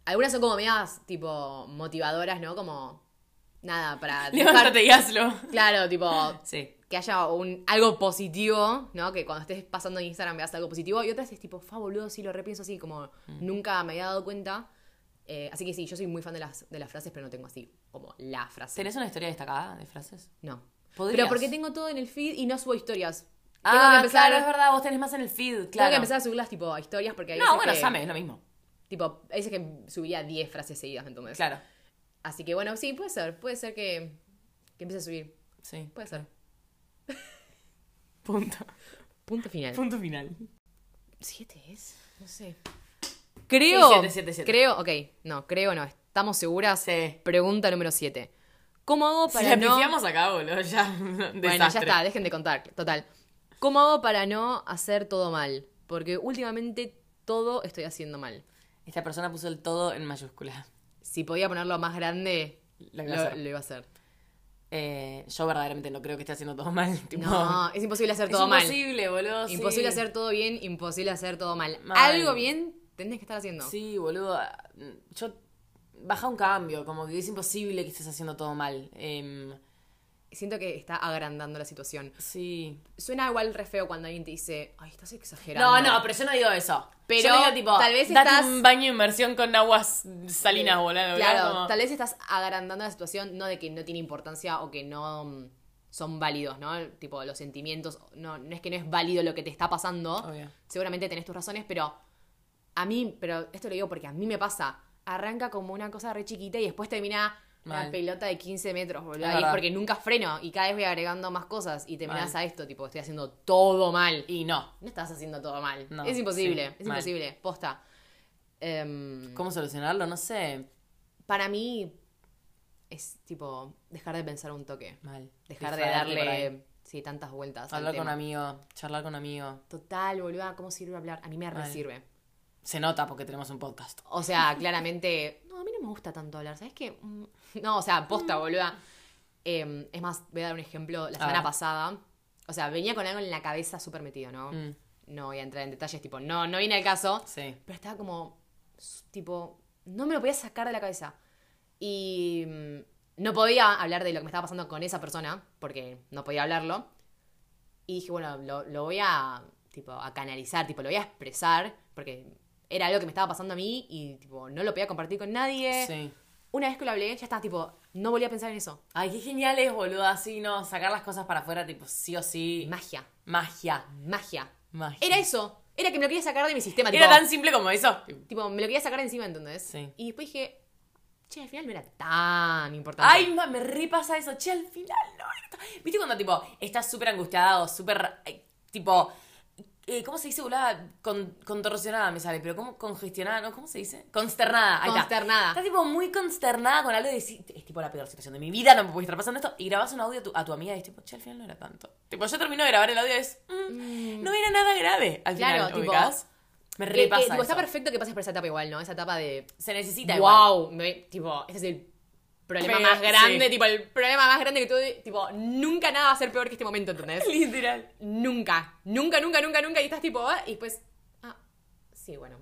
Algunas son como medias, tipo, motivadoras, ¿no? Como, nada, para dejar- Levántate y hazlo. Claro, tipo, Sí. Que haya un, algo positivo, ¿no? Que cuando estés pasando en Instagram veas algo positivo. Y otras es tipo, fa, boludo, sí, lo repienso así, como Mm. nunca me había dado cuenta. Eh, así que sí, yo soy muy fan de las, de las frases, pero no tengo así como la frase. ¿Tenés una historia destacada de frases? No. Podrías. Pero porque tengo todo en el feed y no subo historias. Ah, tengo que empezar, claro, es verdad, vos tenés más en el feed, Tengo claro. que empezar a subirlas tipo a historias porque hay No, bueno, que, Same, es lo mismo. Tipo, hay veces que subía 10 frases seguidas, ¿me entendés? Claro. Así que bueno, sí, puede ser. Puede ser que, que empiece a subir. Sí. Puede ser. Punto. Punto final. Punto final. ¿Siete es? No sé. Creo. Sí, siete, siete, siete. Creo, ok. No, creo no. ¿Estamos seguras? Sí. Pregunta número 7. ¿Cómo hago Si para la no. acá, boludo, ya. Bueno, ya está, dejen de contar. Total. ¿Cómo hago para no hacer todo mal? Porque últimamente todo estoy haciendo mal. Esta persona puso el todo en mayúscula. Si podía ponerlo más grande, Lo lo, iba a hacer. lo iba a hacer. Eh, yo verdaderamente no creo que esté haciendo todo mal. tipo, No, es imposible hacer todo mal. imposible, boludo. sí. Imposible hacer todo bien, imposible hacer todo mal. Mal. Algo bien tenés que estar haciendo. Sí, boludo. Yo. Baja un cambio, como que es imposible que estés haciendo todo mal. Em, Siento que está agrandando la situación. sí. Suena igual re feo cuando alguien te dice, ay, estás exagerando. No, no, pero yo no digo eso. Pero yo digo, tipo, tal vez date estás- un baño de inmersión con aguas salinas, boludo. Claro, como- tal vez estás agrandando la situación, no de que no tiene importancia o que no mm, son válidos, ¿no? Tipo, los sentimientos, no, no es que no es válido lo que te está pasando. Obvio. Seguramente tenés tus razones, pero a mí, pero esto lo digo porque a mí me pasa. Arranca como una cosa re chiquita y después termina Mal. una pelota de 15 metros, boludo. Es Y es porque nunca freno y cada vez voy agregando más cosas y terminás Mal. a esto, tipo, estoy haciendo todo mal. Y no. No estás haciendo todo mal. No, es imposible, sí, es mal. imposible, posta. Em, ¿Cómo solucionarlo? No sé. para mí es tipo dejar de pensar un toque. Mal. Dejar de darle sí, tantas vueltas. al Hablar con un amigo, charlar con un amigo. Total, boluda, ¿cómo sirve hablar? A mí me re Mal. sirve. Se nota porque tenemos un podcast. O sea, claramente. No, a mí no me gusta tanto hablar. ¿Sabes qué? Mm, No, o sea, posta, boluda. Eh, es más, voy a dar un ejemplo. La semana pasada. O sea, venía con algo en la cabeza súper metido, ¿no? Mm. No voy a entrar en detalles, tipo, no, no viene al caso. Sí. Pero estaba como, tipo, no me lo podía sacar de la cabeza. Y mm, no podía hablar de lo que me estaba pasando con esa persona, porque no podía hablarlo. Y dije, bueno, lo, lo voy a, tipo, a canalizar, tipo, lo voy a expresar, porque era algo que me estaba pasando a mí y, tipo, no lo podía compartir con nadie. Sí. Una vez que lo hablé, ya estaba, tipo, no volví a pensar en eso. Ay, qué genial es, boludo. Así, ¿no? Sacar las cosas para afuera, tipo, sí o sí. Magia, Magia. magia. Magia. Era eso. Era que me lo quería sacar de mi sistema. Era tipo, tan simple como eso. Tipo, me lo quería sacar de encima, ¿entendés? Sí. Y después dije, che, al final no era tan importante. Ay, ma, me repasa eso. Che, al final no. era tan- ¿Viste cuando, tipo, estás súper angustiada o súper, eh, tipo, eh, ¿Cómo se dice, boluda? Con, contorsionada me sale, pero ¿cómo congestionada? ¿no? ¿Cómo se dice? Consternada. Ahí está. Consternada. Estás tipo muy consternada con algo de decir, es tipo la peor situación de mi vida, no me puede estar pasando esto. Y grabas un audio a tu, a tu amiga y es tipo, che, al final no era tanto. Tipo, yo termino de grabar el audio y es, mm, no era nada grave. Al Claro, final, tipo, ¿ubicás? Me Que- que, repasa tipo, está perfecto que pases por esa etapa igual, ¿no? Esa etapa de. Se necesita igual. wow, tipo, ese es el problema Pero, más grande, sí. tipo, el problema más grande que tuve, tipo, nunca nada va a ser peor que este momento, ¿entendés? Literal. nunca, nunca, nunca, nunca, nunca, y estás tipo, ah, y después, ah, sí, bueno.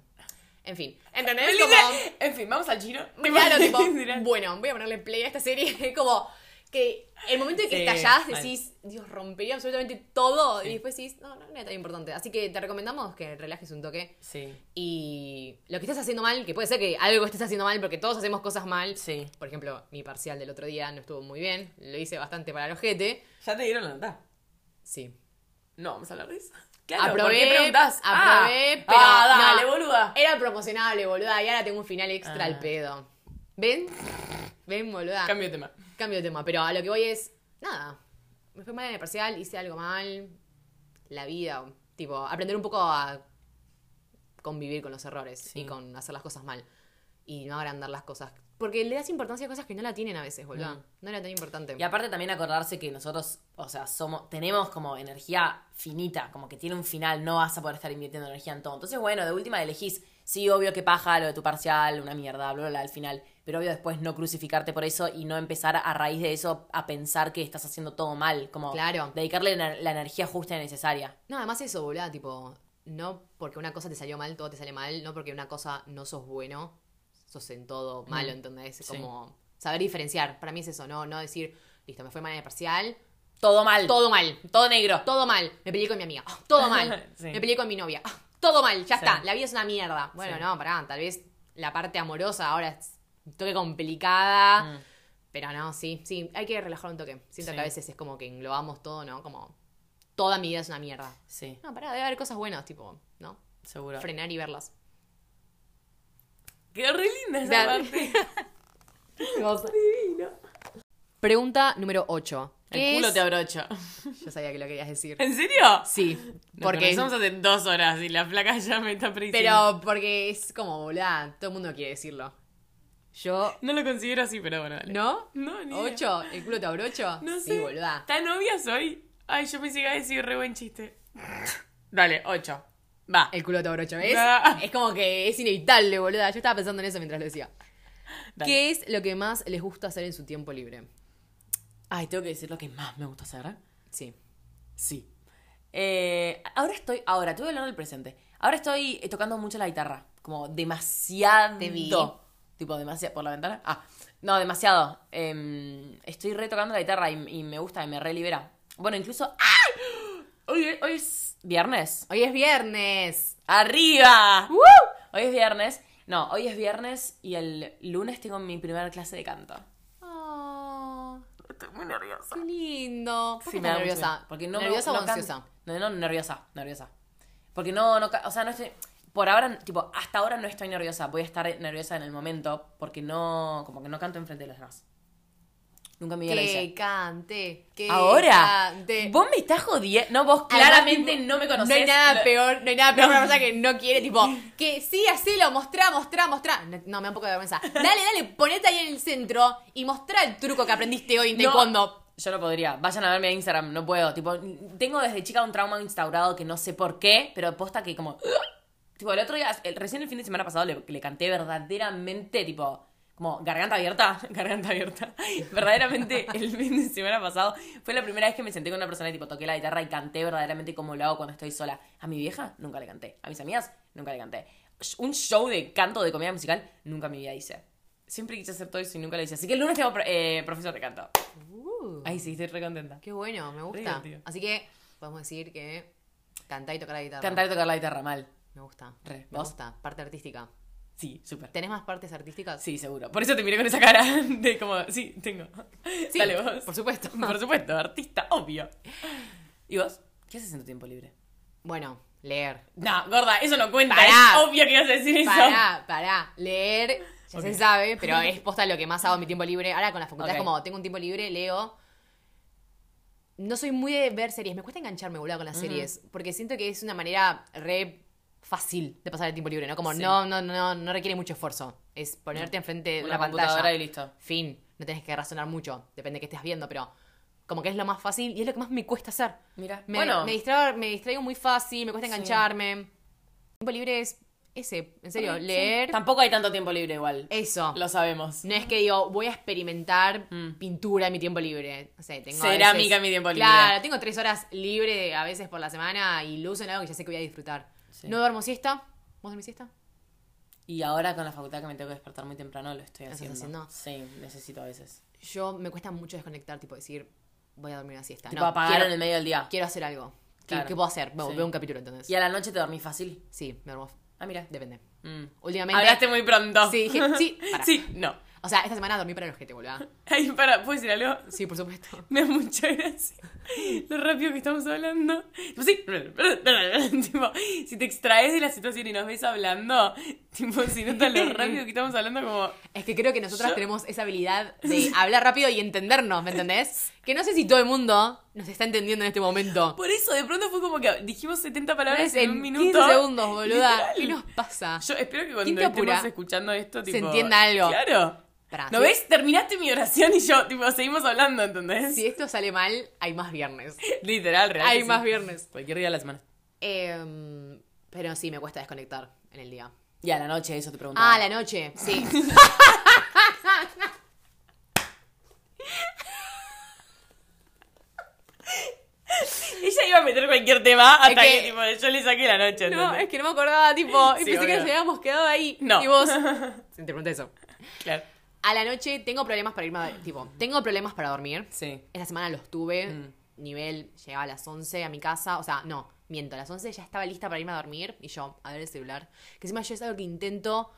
En fin, ¿entendés? Como. En fin, vamos al chino. claro, tipo, bueno, voy a ponerle play a esta serie, como que el momento en que Sí, estallás decís, Dios, rompería absolutamente todo, y después decís, no, no, no era tan importante. Así que te recomendamos que relajes un toque. Sí. Y lo que estés haciendo mal, que puede ser que algo estés haciendo mal, porque todos hacemos cosas mal. Sí. Por ejemplo, mi parcial del otro día no estuvo muy bien. Lo hice bastante para el ojete. ¿Ya te dieron la nota? Sí. No, vamos a hablar de eso. Claro, aprobé, ¿por qué preguntás? aprobé, ah, pero. Ah, dale, no, boluda. Era promocionable, boluda. Y ahora tengo un final extra Ah. al pedo. ¿Ven? ¿Ven, boluda? Cambio de tema. Cambio de tema. Pero a lo que voy es. Nada. Me fue mal en el parcial, hice algo mal. La vida. Tipo, aprender un poco a convivir con los errores Sí. y con hacer las cosas mal. Y no agrandar las cosas. Porque le das importancia a cosas que no la tienen a veces, boludo. Mm. No era tan importante. Y aparte también acordarse que nosotros, o sea, somos, tenemos como energía finita, como que tiene un final, no vas a poder estar invirtiendo energía en todo. Entonces, bueno, de última elegís, sí, obvio que paja lo de tu parcial, una mierda, bla, bla, bla, al final. Pero obvio después no crucificarte por eso y no empezar a raíz de eso a pensar que estás haciendo todo mal. Como Claro. dedicarle la, la energía justa y necesaria. No, además eso, boludo, tipo, no porque una cosa te salió mal, todo te sale mal, no porque una cosa no sos bueno, sos en todo malo, Mm, ¿entendés? sí. Como saber diferenciar, para mí es eso, no, no decir, listo, me fue mal en el parcial, Todo mal. todo mal, Todo negro. todo mal, me peleé con mi amiga, todo mal, Sí. me peleé con mi novia, todo mal, ya Sí. está, la vida es una mierda. Bueno, Sí. no, pará, tal vez la parte amorosa ahora es un toque complicada, Mm. pero no, sí, sí, hay que relajar un toque. Siento Sí. que a veces es como que englobamos todo, ¿no? Como toda mi vida es una mierda. Sí, No, pará, debe haber cosas buenas, tipo, ¿no? seguro. Frenar y verlas. Quedó re linda esa parte. Pregunta número 8. El culo te abrocho. Yo sabía que lo querías decir. ¿En serio? Sí, Porque porque... Estamos hace dos horas y la flaca ya me está prediciendo. Pero porque es como, boluda, todo el mundo quiere decirlo. Yo... No lo considero así, pero bueno, dale. ¿No? No, ni idea. ¿Ocho? ¿El culo te abrocho? No Sí, sé. boluda. ¿Tan obvia soy? Ay, yo pensé que iba a decir re buen chiste. Dale, ocho. Va. El culo te abrocho, ¿ves? Es como que es inevitable, boluda. Yo estaba pensando en eso mientras lo decía. Dale. ¿Qué es lo que más les gusta hacer en su tiempo libre? Ay, tengo que decir lo que más me gusta hacer. ¿eh? Sí. Sí. Eh, ahora estoy, ahora, te voy a hablar del presente. Ahora estoy eh, tocando mucho la guitarra. Como demasiado. Te vi. Tipo, demasiado. ¿Por la ventana? Ah, no, demasiado. Em, estoy retocando la guitarra y, y me gusta y me re libera. Bueno, incluso. ¡Ay! Hoy, hoy es viernes. Hoy es viernes. ¡Arriba! Hoy es viernes. No, hoy es viernes y el lunes tengo mi primera clase de canto. Estoy muy nerviosa. qué lindo. ¿Por qué Sí, me nerviosa? Porque no me- ¿Nerviosa no o can- ansiosa? No, no, nerviosa, nerviosa. Porque no, no, o sea, no estoy, por ahora, tipo, hasta ahora no estoy nerviosa. Voy a estar nerviosa en el momento porque no, como que no canto enfrente de los demás. Nunca vida lo Que cante, que Ahora, cante. vos me estás jodiendo. No, vos claramente no me conocés. No hay nada Lo- peor, no hay nada peor para una persona que no quiere, tipo, que sí, hacelo, mostrá, mostrá, mostrá. No, no, me da un poco de vergüenza. Dale, dale, ponete ahí en el centro y mostrá el truco que aprendiste hoy en No. taekwondo. Yo no podría. Vayan a verme a Instagram, no puedo. Tipo, tengo desde chica un trauma instaurado que no sé por qué, pero posta que como. Tipo, el otro día, el- recién el fin de semana pasado le, le canté verdaderamente, tipo, como garganta abierta. Garganta abierta. verdaderamente, el fin de semana pasado fue la primera vez que me senté con una persona y, tipo, toqué la guitarra y canté verdaderamente como lo hago cuando estoy sola. A mi vieja, nunca le canté. A mis amigas, nunca le canté. Un show de canto de comedia musical, nunca en mi vida hice. Siempre quise hacer todo eso y nunca lo hice. Así que el lunes tengo eh, profesor de canto. Uh, Ay, sí, estoy re contenta. qué bueno, me gusta. Así que podemos decir que cantar y tocar la guitarra. Cantar y tocar la guitarra mal. Me gusta. Re, me gusta. Parte artística. Sí, súper. ¿Tenés más partes artísticas? Sí, seguro. Por eso te miré con esa cara de como, sí, tengo. Sí, Dale vos. por supuesto. Por supuesto, artista, obvio. ¿Y vos? ¿Qué haces en tu tiempo libre? Bueno, leer. No, gorda, eso no cuenta. Pará. Es obvio que ibas a decir eso. Pará, pará. Leer, ya se sabe, pero es posta lo que más hago en mi tiempo libre. Ahora con la facultad como, tengo un tiempo libre, leo. no soy muy de ver series. Me cuesta engancharme, boludo, con las series. Porque siento que es una manera re fácil de pasar el tiempo libre, ¿no? Como Sí. no, no, no, no requiere mucho esfuerzo. Es ponerte enfrente de Una pantalla. y listo. Fin. No tenés que razonar mucho. Depende de qué estés viendo, pero como que es lo más fácil y es lo que más me cuesta hacer. Mira, Me, bueno. me, distraigo, me distraigo muy fácil, me cuesta Sí. engancharme. Tiempo libre es ese, en serio, Sí. leer. Tampoco hay tanto tiempo libre igual. Eso. Lo sabemos. No es que digo, voy a experimentar Mm. pintura en mi tiempo libre. No sé, tengo Cerámica veces- en mi tiempo libre. Claro, tengo tres horas libre a veces por la semana y uso en algo que ya sé que voy a disfrutar. Sí. No duermo siesta. ¿Vos dormís siesta? Y ahora con la facultad que me tengo que despertar muy temprano, lo estoy ¿Lo estás haciendo. haciendo? Sí, necesito a veces. Yo me cuesta mucho desconectar, tipo decir, voy a dormir una siesta. Tipo no, apagar quiero, en el medio del día. quiero hacer algo. ¿Qué, Claro. qué puedo hacer? Veo, Sí. veo un capítulo entonces. ¿Y a la noche te dormís fácil? Sí, me duermo. Ah, mira. Depende. Mm. Últimamente. Hablaste muy pronto. Sí, dije, sí, para. Sí, no. O sea, esta semana dormí para el ojete, boludo. Ay, para, ¿puedo decir algo? Sí, por supuesto. Me da mucha gracia lo rápido que estamos hablando. Tipo, sí, tipo, si te extraes de la situación y nos ves hablando, tipo, si notas lo rápido que estamos hablando, como. Es que creo que nosotras Yo- tenemos esa habilidad de hablar rápido y entendernos, ¿me entendés? Que no sé si todo el mundo nos está entendiendo en este momento. Por eso, de pronto fue como que dijimos 70 palabras en, en un minuto. 15 segundos, boluda. Literal. ¿Qué nos pasa? Yo espero que ¿Quién cuando estemos escuchando esto, tipo. entienda algo. Claro. Pará, ¿No ves? Terminaste mi oración y yo, tipo, seguimos hablando, ¿entendés? Si esto sale mal, hay más viernes. Literal, real. Hay más sí. viernes. Cualquier día de la semana. Em, pero sí, me cuesta desconectar en el día. Y a la noche, eso te preguntaba. Ah, la noche, sí. Ella iba a meter cualquier tema hasta Es que, que- tipo, yo le saqué la noche, No, ¿entendés? es que no me acordaba, tipo, y Sí, pensé que nos habíamos quedado ahí. No. Y vos. Te pregunté eso. Claro. A la noche tengo problemas para irme a tipo, tengo problemas para dormir. Sí. Esta semana los tuve. Mm. Nivel, llegaba a las 11 a mi casa. O sea, no, miento, a las 11 ya estaba lista para irme a dormir. Y yo, a ver el celular. Que encima yo es algo que intento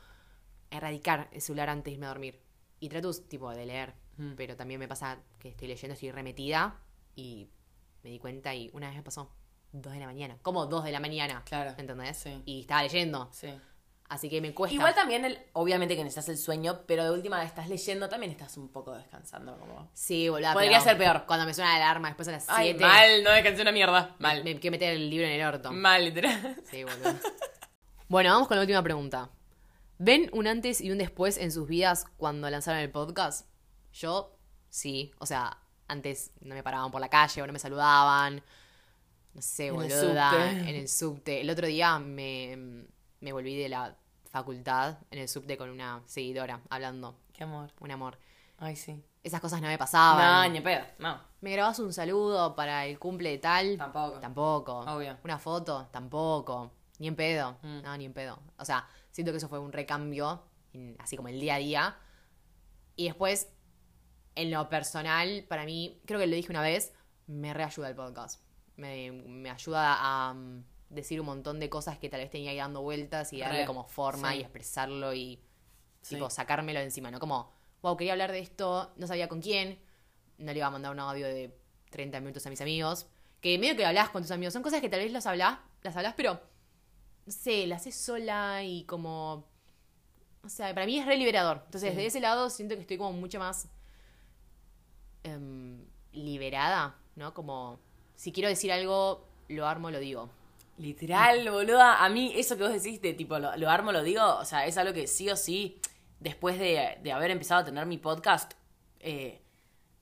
erradicar el celular antes de irme a dormir. Y trato, tipo, de leer. Mm. Pero también me pasa que estoy leyendo, estoy remetida. Y me di cuenta y una vez me pasó 2 de la mañana. ¿Cómo 2 de la mañana? Claro. ¿Entendés? Sí. Y estaba leyendo. Sí. Así que me cuesta. Igual también, el, obviamente que necesitas el sueño, pero de última estás leyendo, también estás un poco descansando, como... Sí, boludo. Podría ser peor. Cuando me suena la alarma después a las 7. Ay, mal, no descansé una mierda. Mal. Me, me que meter el libro en el orto. Mal, literal. Sí, boludo. bueno, vamos con la última pregunta. ¿Ven un antes y un después en sus vidas cuando lanzaron el podcast? Yo, sí. O sea, antes no me paraban por la calle o no me saludaban. No sé, En el boluda. subte. En el subte. El otro día me, me volví de la facultad en el subte con una seguidora hablando. Qué amor. Un amor. Ay, sí. Esas cosas no me No, pasaban. ni pedo. No. ¿Me grabas un saludo para el cumple de tal? Tampoco. Tampoco. Obvio. ¿Una foto? Tampoco. Ni en pedo. Mm. No, ni en pedo. O sea, siento que eso fue un recambio, en- así como el día a día. Y después, en lo personal, para mí, creo que lo dije una vez, me reayuda el podcast. Me, me ayuda a mm, decir un montón de cosas que tal vez tenía ahí dando vueltas y darle Re, como forma sí. y expresarlo y Sí. tipo sacármelo de encima, ¿no? Como, wow, quería hablar de esto, no sabía con quién, no le iba a mandar un audio de 30 minutos a mis amigos, que medio que hablas con tus amigos, son cosas que tal vez las hablas, las hablas, pero no sé, las haces sola y como o sea, para mí es re liberador. Entonces, Sí. de ese lado siento que estoy como mucho más em, liberada, ¿no? Como si quiero decir algo, lo armo, lo digo. Literal, boluda. A mí, eso que vos decís de tipo, lo, lo armo, lo digo, o sea, es algo que sí o sí, después de, de haber empezado a tener mi podcast, eh,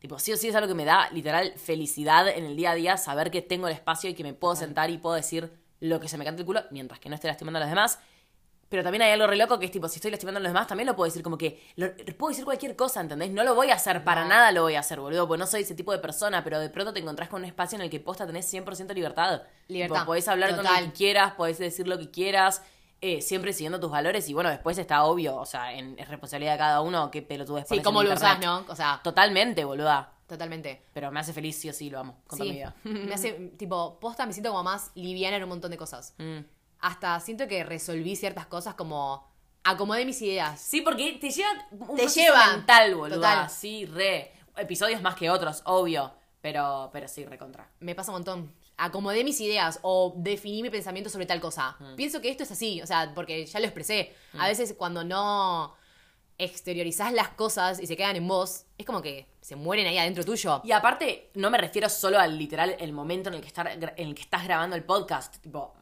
tipo, sí o sí es algo que me da literal felicidad en el día a día, saber que tengo el espacio y que me puedo sentar y puedo decir lo que se me cante el culo, mientras que no esté lastimando a los demás. Pero también hay algo re loco que es tipo, si estoy lastimando a los demás, también lo puedo decir como que. lo- puedo decir cualquier cosa, ¿entendés? No lo voy a hacer, para nada lo voy a hacer, boludo, porque no soy ese tipo de persona, pero de pronto te encontrás con un espacio en el que posta tenés 100% libertad. Libertad, Tipo, podés hablar con total. el que quieras, podés decir lo que quieras, eh, siempre siguiendo tus valores, y bueno, después está obvio, o sea, en, es responsabilidad de cada uno qué pelotudes Sí, cómo lo usás. ¿no? O sea, Totalmente, boluda. totalmente. Pero me hace feliz, sí o sí, lo amo, con toda mi Sí, vida. me hace, tipo, posta me siento como más liviana en un montón de cosas. Mm. Hasta siento que resolví ciertas cosas como acomodé mis ideas. Sí, porque te lleva un Te lleva, mental, boluda. total. Sí, re. Episodios más que otros, obvio. Pero, pero sí, recontra. Me pasa un montón. Acomodé mis ideas o definí mi pensamiento sobre tal cosa. Mm. Pienso que esto es así, o sea, porque ya lo expresé. A veces cuando no exteriorizás las cosas y se quedan en vos, es como que se mueren ahí adentro tuyo. Y aparte, no me refiero solo al literal el momento en el que, estar, en el que estás grabando el podcast. Tipo,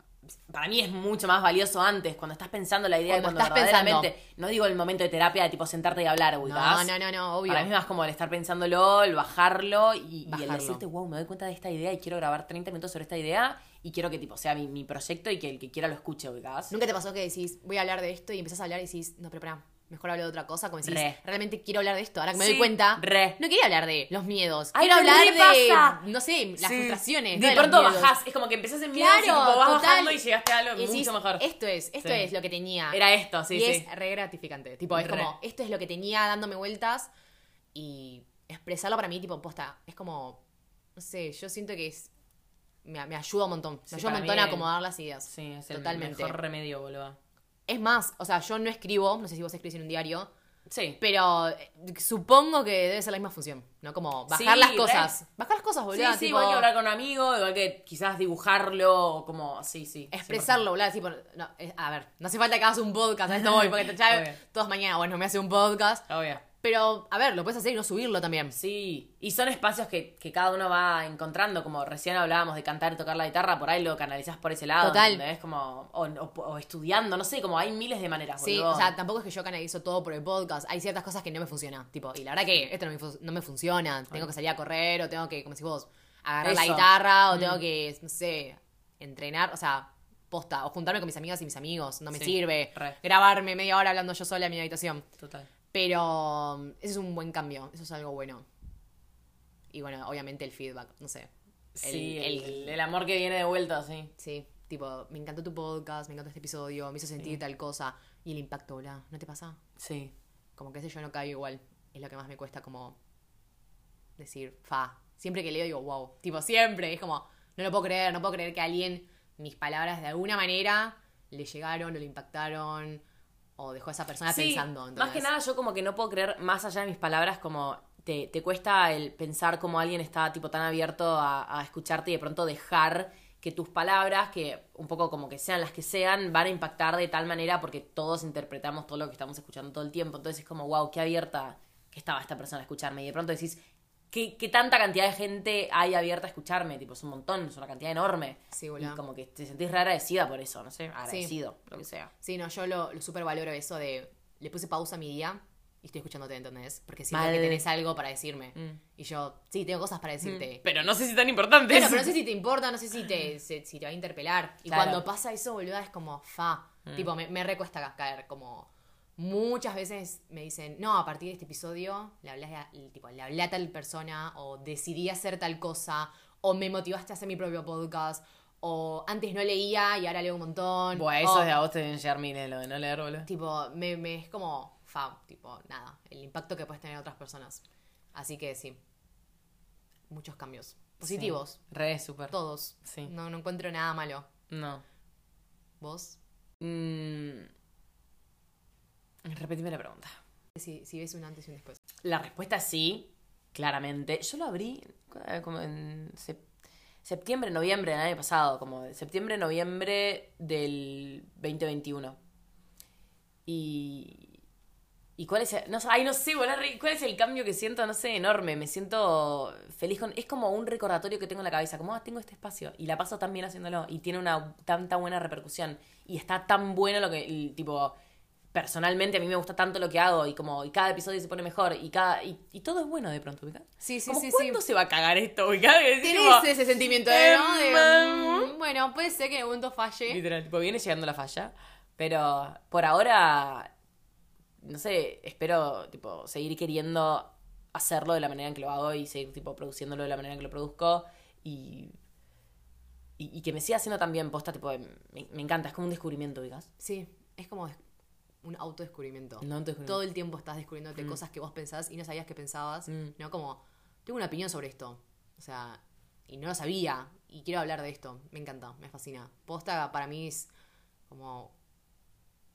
para mí es mucho más valioso antes, cuando estás pensando la idea, Cuando cuando, estás verdaderamente, no digo el momento de terapia de tipo sentarte y hablar, No, ubicás. no, no, no, obvio. Para mí es más como el estar pensándolo, el bajarlo y, y el Bajarlo. decirte, wow, me doy cuenta de esta idea y quiero grabar 30 minutos sobre esta idea y quiero que tipo sea mi, mi proyecto y que el que quiera lo escuche, ubicás. ¿Nunca te pasó que decís, voy a hablar de esto y empezás a hablar y decís, no, pero pará, mejor hablo de otra cosa? Como decís, Re. realmente quiero hablar de esto. Ahora que me Sí, doy cuenta, re. no quería hablar de los miedos. Ay, quiero hablar de, pasa. no sé, las Sí. frustraciones. De no pronto bajás, es como que empezás en miedo Claro, y vas total. bajando y llegaste a algo decís, mucho mejor. Esto es, esto Sí. es lo que tenía. Era esto, sí, y sí. es re gratificante. Tipo, es Re. como, esto es lo que tenía dándome vueltas y expresarlo para mí, tipo, posta, es como, no sé, yo siento que es, me, me ayuda un montón. Me ayuda un montón a acomodar las ideas. Sí, es el Totalmente. mejor remedio, boludo. Es más, o sea, yo no escribo, no sé si vos escribís en un diario, Sí. pero eh, supongo que debe ser la misma función, ¿no? Como bajar Sí, las cosas. Bajar las cosas, Sí, boludo. sí, tipo, igual que hablar con un amigo, igual que quizás dibujarlo, como, sí, sí. expresarlo, boludo. Tipo, no, a ver, no hace falta que hagas un podcast, a esto voy, porque ya todos mañana, bueno, me hace un podcast. 100%. Obvio. Pero, a ver, lo puedes hacer y no subirlo también. Sí, y son espacios que, que cada uno va encontrando, como recién hablábamos de cantar y tocar la guitarra, por ahí lo canalizás por ese lado. Total. Es como, o, o- o estudiando, no sé, como hay miles de maneras. Sí, boludo. o sea, tampoco es que yo canalizo todo por el podcast. Hay ciertas cosas que no me funcionan. Tipo, y la verdad que esto no me, no me funciona. Tengo que salir a correr, o tengo que, como si vos, agarrar la guitarra, o Mm. tengo que, no sé, entrenar. O sea, posta. O juntarme con mis amigas y mis amigos. No me Sí, sirve. re. Grabarme media hora hablando yo sola en mi habitación. Total. Pero um, ese es un buen cambio. Eso es algo bueno. Y bueno, obviamente el feedback, no sé. El- sí, el, el- el amor que viene de vuelta, sí. Sí, tipo, me encantó tu podcast, me encantó este episodio, me hizo sentir tal cosa. Y el impacto, bla, ¿no te pasa? Sí. Como que ese yo no caigo igual. Es lo que más me cuesta como decir, fa. Siempre que leo digo, wow. Tipo, siempre. Es como, no lo puedo creer, no puedo creer que a alguien mis palabras de alguna manera le llegaron o le impactaron o dejó a esa persona Sí, pensando. más que nada yo como que no puedo creer, más allá de mis palabras, como te, te cuesta el pensar cómo alguien está tipo tan abierto a, a escucharte y de pronto dejar que tus palabras, que un poco como que sean las que sean, van a impactar de tal manera porque todos interpretamos todo lo que estamos escuchando todo el tiempo. Entonces es como, wow, qué abierta que estaba esta persona a escucharme. Y de pronto decís, ¿qué, qué tanta cantidad de gente hay abierta a escucharme? Tipo, es un montón, es una cantidad enorme. Sí, y boludo. como que te sentís re agradecida por eso, no sé, agradecido, lo que sea. Sí, no, yo lo, lo súper valoro eso de. Le puse pausa a mi día y estoy escuchándote, ¿entendés? Porque siento Mal. que tenés algo para decirme. Mm. Y yo, sí, tengo cosas para decirte. Pero no sé si tan importante. Bueno, pero no sé si te importa, no sé si te, si te va a interpelar. Y Claro. cuando pasa eso, boluda, es como fa. Tipo, me, me recuesta ca- caer. Como muchas veces me dicen, no, a partir de este episodio le hablé a, tipo, le hablé a tal persona, o decidí hacer tal cosa, o me motivaste a hacer mi propio podcast, o antes no leía y ahora leo un montón. Buah, o- eso de a vos te llegar miles, lo de no leer, boludo. Tipo, me, me es como fa, tipo, nada, el impacto que puedes tener en otras personas. Así que sí, muchos cambios. Positivos, Sí. Re, súper. todos. Sí. No, no encuentro nada malo. No. ¿Vos? Mm. Repetime la pregunta. Si, ves un antes y un después. La respuesta es sí, claramente. Yo lo abrí eh, como en sep- septiembre, noviembre del año pasado, como de septiembre, noviembre del 2021. Y. ¿Y cuál es el, ay, no sé, ¿cuál es el cambio que siento? No sé, enorme. Me siento feliz con. Es como un recordatorio que tengo en la cabeza, como, ah, tengo este espacio. Y la paso tan bien haciéndolo. Y tiene una tanta buena repercusión. Y está tan bueno lo que. tipo. Personalmente a mí me gusta tanto lo que hago y como y cada episodio se pone mejor y cada y, y todo es bueno de pronto, ¿ubicás? Sí, sí, Como, sí, ¿Cuándo sí. se va a cagar esto, como, ese sentimiento de, ¿no? De, "Em, mm, bueno, puede ser que en algún momento falle. Literal, tipo, viene llegando la falla. Pero por ahora, no sé, espero, tipo, seguir queriendo hacerlo de la manera en que lo hago y seguir, tipo, produciéndolo de la manera en que lo produzco. Y, y, y que me siga haciendo también posta, tipo, me, me encanta, es como un descubrimiento, digas. Sí, es como un autodescubrimiento. No un descubrimiento. Todo el tiempo estás descubriéndote cosas que vos pensás y no sabías que pensabas. Mm. ¿No? Como, tengo una opinión sobre esto. O sea, y no lo sabía. Y quiero hablar de esto. Me encanta, me fascina. Posta para mí es como,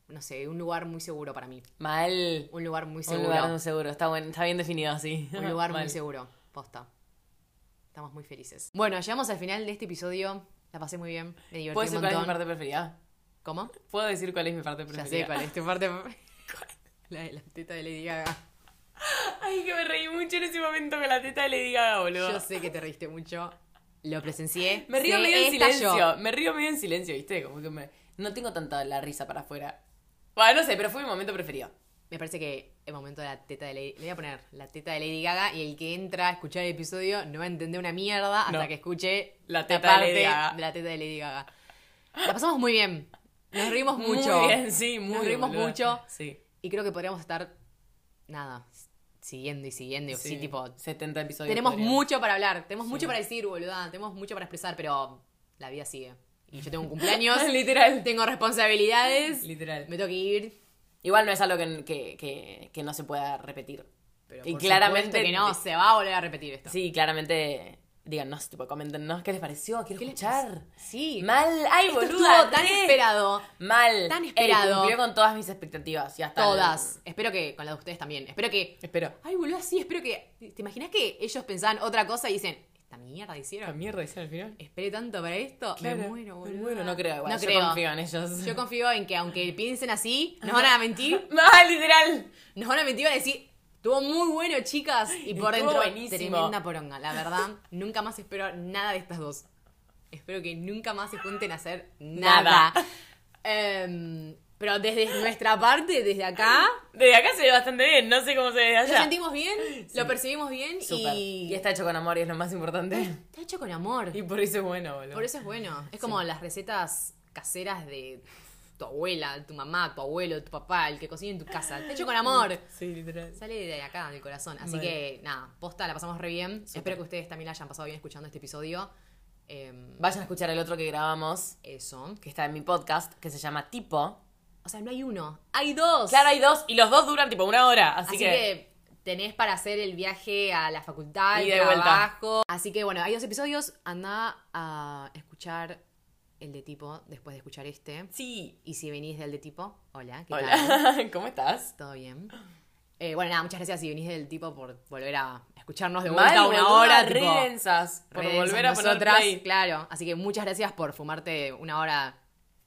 no sé, un lugar muy seguro para mí. Mal. Un lugar muy Un seguro. lugar muy seguro, está, buen, está bien definido así. Un lugar muy seguro. Posta. Estamos muy felices. Bueno, llegamos al final de este episodio. La pasé muy bien. Me divertí ¿Puedo un es mi montón. parte preferida? ¿Cómo? ¿Puedo decir cuál es mi parte Ya preferida? sé cuál es tu parte. La de la teta de Lady Gaga. Ay, que me reí mucho en ese momento con la teta de Lady Gaga, boludo. Yo sé que te reíste mucho. Lo presencié. Me río Se medio en silencio. Me río medio en silencio, ¿viste? Como que me... no tengo tanta la risa para afuera. Bueno, no sé, pero fue mi momento preferido. Me parece que el momento de la teta de Lady... Le voy a poner la teta de Lady Gaga y el que entra a escuchar el episodio no va a entender una mierda hasta No. que escuche La teta de parte Lady Gaga. de la teta de Lady Gaga. La pasamos muy bien. Nos reímos mucho. Muy bien, sí, muy Nos boluda. mucho. Sí. Y creo que podríamos estar, nada, siguiendo y siguiendo. Sí, Sí, tipo, 70 episodios. tenemos podríamos. mucho para hablar, tenemos Sí. mucho para decir, boluda, tenemos mucho para expresar, pero la vida sigue. Y yo tengo un cumpleaños, Literal. tengo responsabilidades, Literal. me tengo que ir. Igual no es algo que, que, que, que no se pueda repetir. Pero y claramente que no, se va a volver a repetir esto. Sí, claramente. Díganos, tipo, coméntenos qué les pareció, quiero ¿Qué les escuchar. Sí. Mal, ay, Esto boluda. tan esperado. Mal. Tan esperado. cumplió con todas mis expectativas. Ya está. Todas. Espero que con la de ustedes también. Espero que. Espero. Ay, boludo, sí, espero que. ¿Te imaginas que ellos pensaban otra cosa y dicen, esta mierda ¿Qué hicieron? mierda hicieron al final? Esperé tanto para esto. Claro, me muero, me boludo. muero, no creo igual, No yo creo. confío en ellos. Yo confío en que aunque piensen así, nos van a mentir. Mal, literal. Nos van a mentir y van a decir, estuvo muy bueno, chicas. Y por Estuvo dentro, buenísimo. tremenda poronga. La verdad, nunca más espero nada de estas dos. Espero que nunca más se junten a hacer nada. Nada. Em, pero desde nuestra parte, desde acá, Desde acá se ve bastante bien, no sé cómo se ve de lo allá. sentimos bien, lo percibimos bien. Y está hecho con amor y es lo más importante. Está hecho con amor. Y por eso es bueno, boludo. Por eso es bueno. Es como las recetas caseras de tu abuela, tu mamá, tu abuelo, tu papá, el que cocina en tu casa. Está hecho con amor. Sí, literal. Sale de acá, del corazón. Así Vale. que, nada, posta, la pasamos re bien. Espero que ustedes también la hayan pasado bien escuchando este episodio. Em, Vayan a escuchar el otro que grabamos, eso. que está en mi podcast, que se llama Tipo. O sea, no hay uno, hay dos. Claro, hay dos, y los dos duran tipo una hora, así, Así, que... que... tenés para hacer el viaje a la facultad, Y de vuelta. trabajo. Así que, bueno, hay dos episodios. Anda a escuchar el de tipo después de escuchar este. Sí. Y si venís del de tipo, hola, ¿qué tal? Hola, ¿cómo estás? ¿Todo bien? Eh, bueno, nada, muchas gracias si venís del tipo por volver a escucharnos de Mal, vuelta una boluda, hora. re tipo, densas, por re volver a nosotras, play. claro. Así que muchas gracias por fumarte una hora,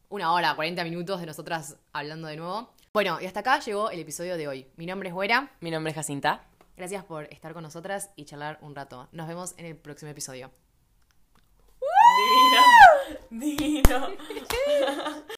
una hora, 40 minutos de nosotras hablando de nuevo. Bueno, y hasta acá llegó el episodio de hoy. Mi nombre es Güera. Mi nombre es Jacinta. Gracias por estar con nosotras y charlar un rato. Nos vemos en el próximo episodio. Divino. Divino.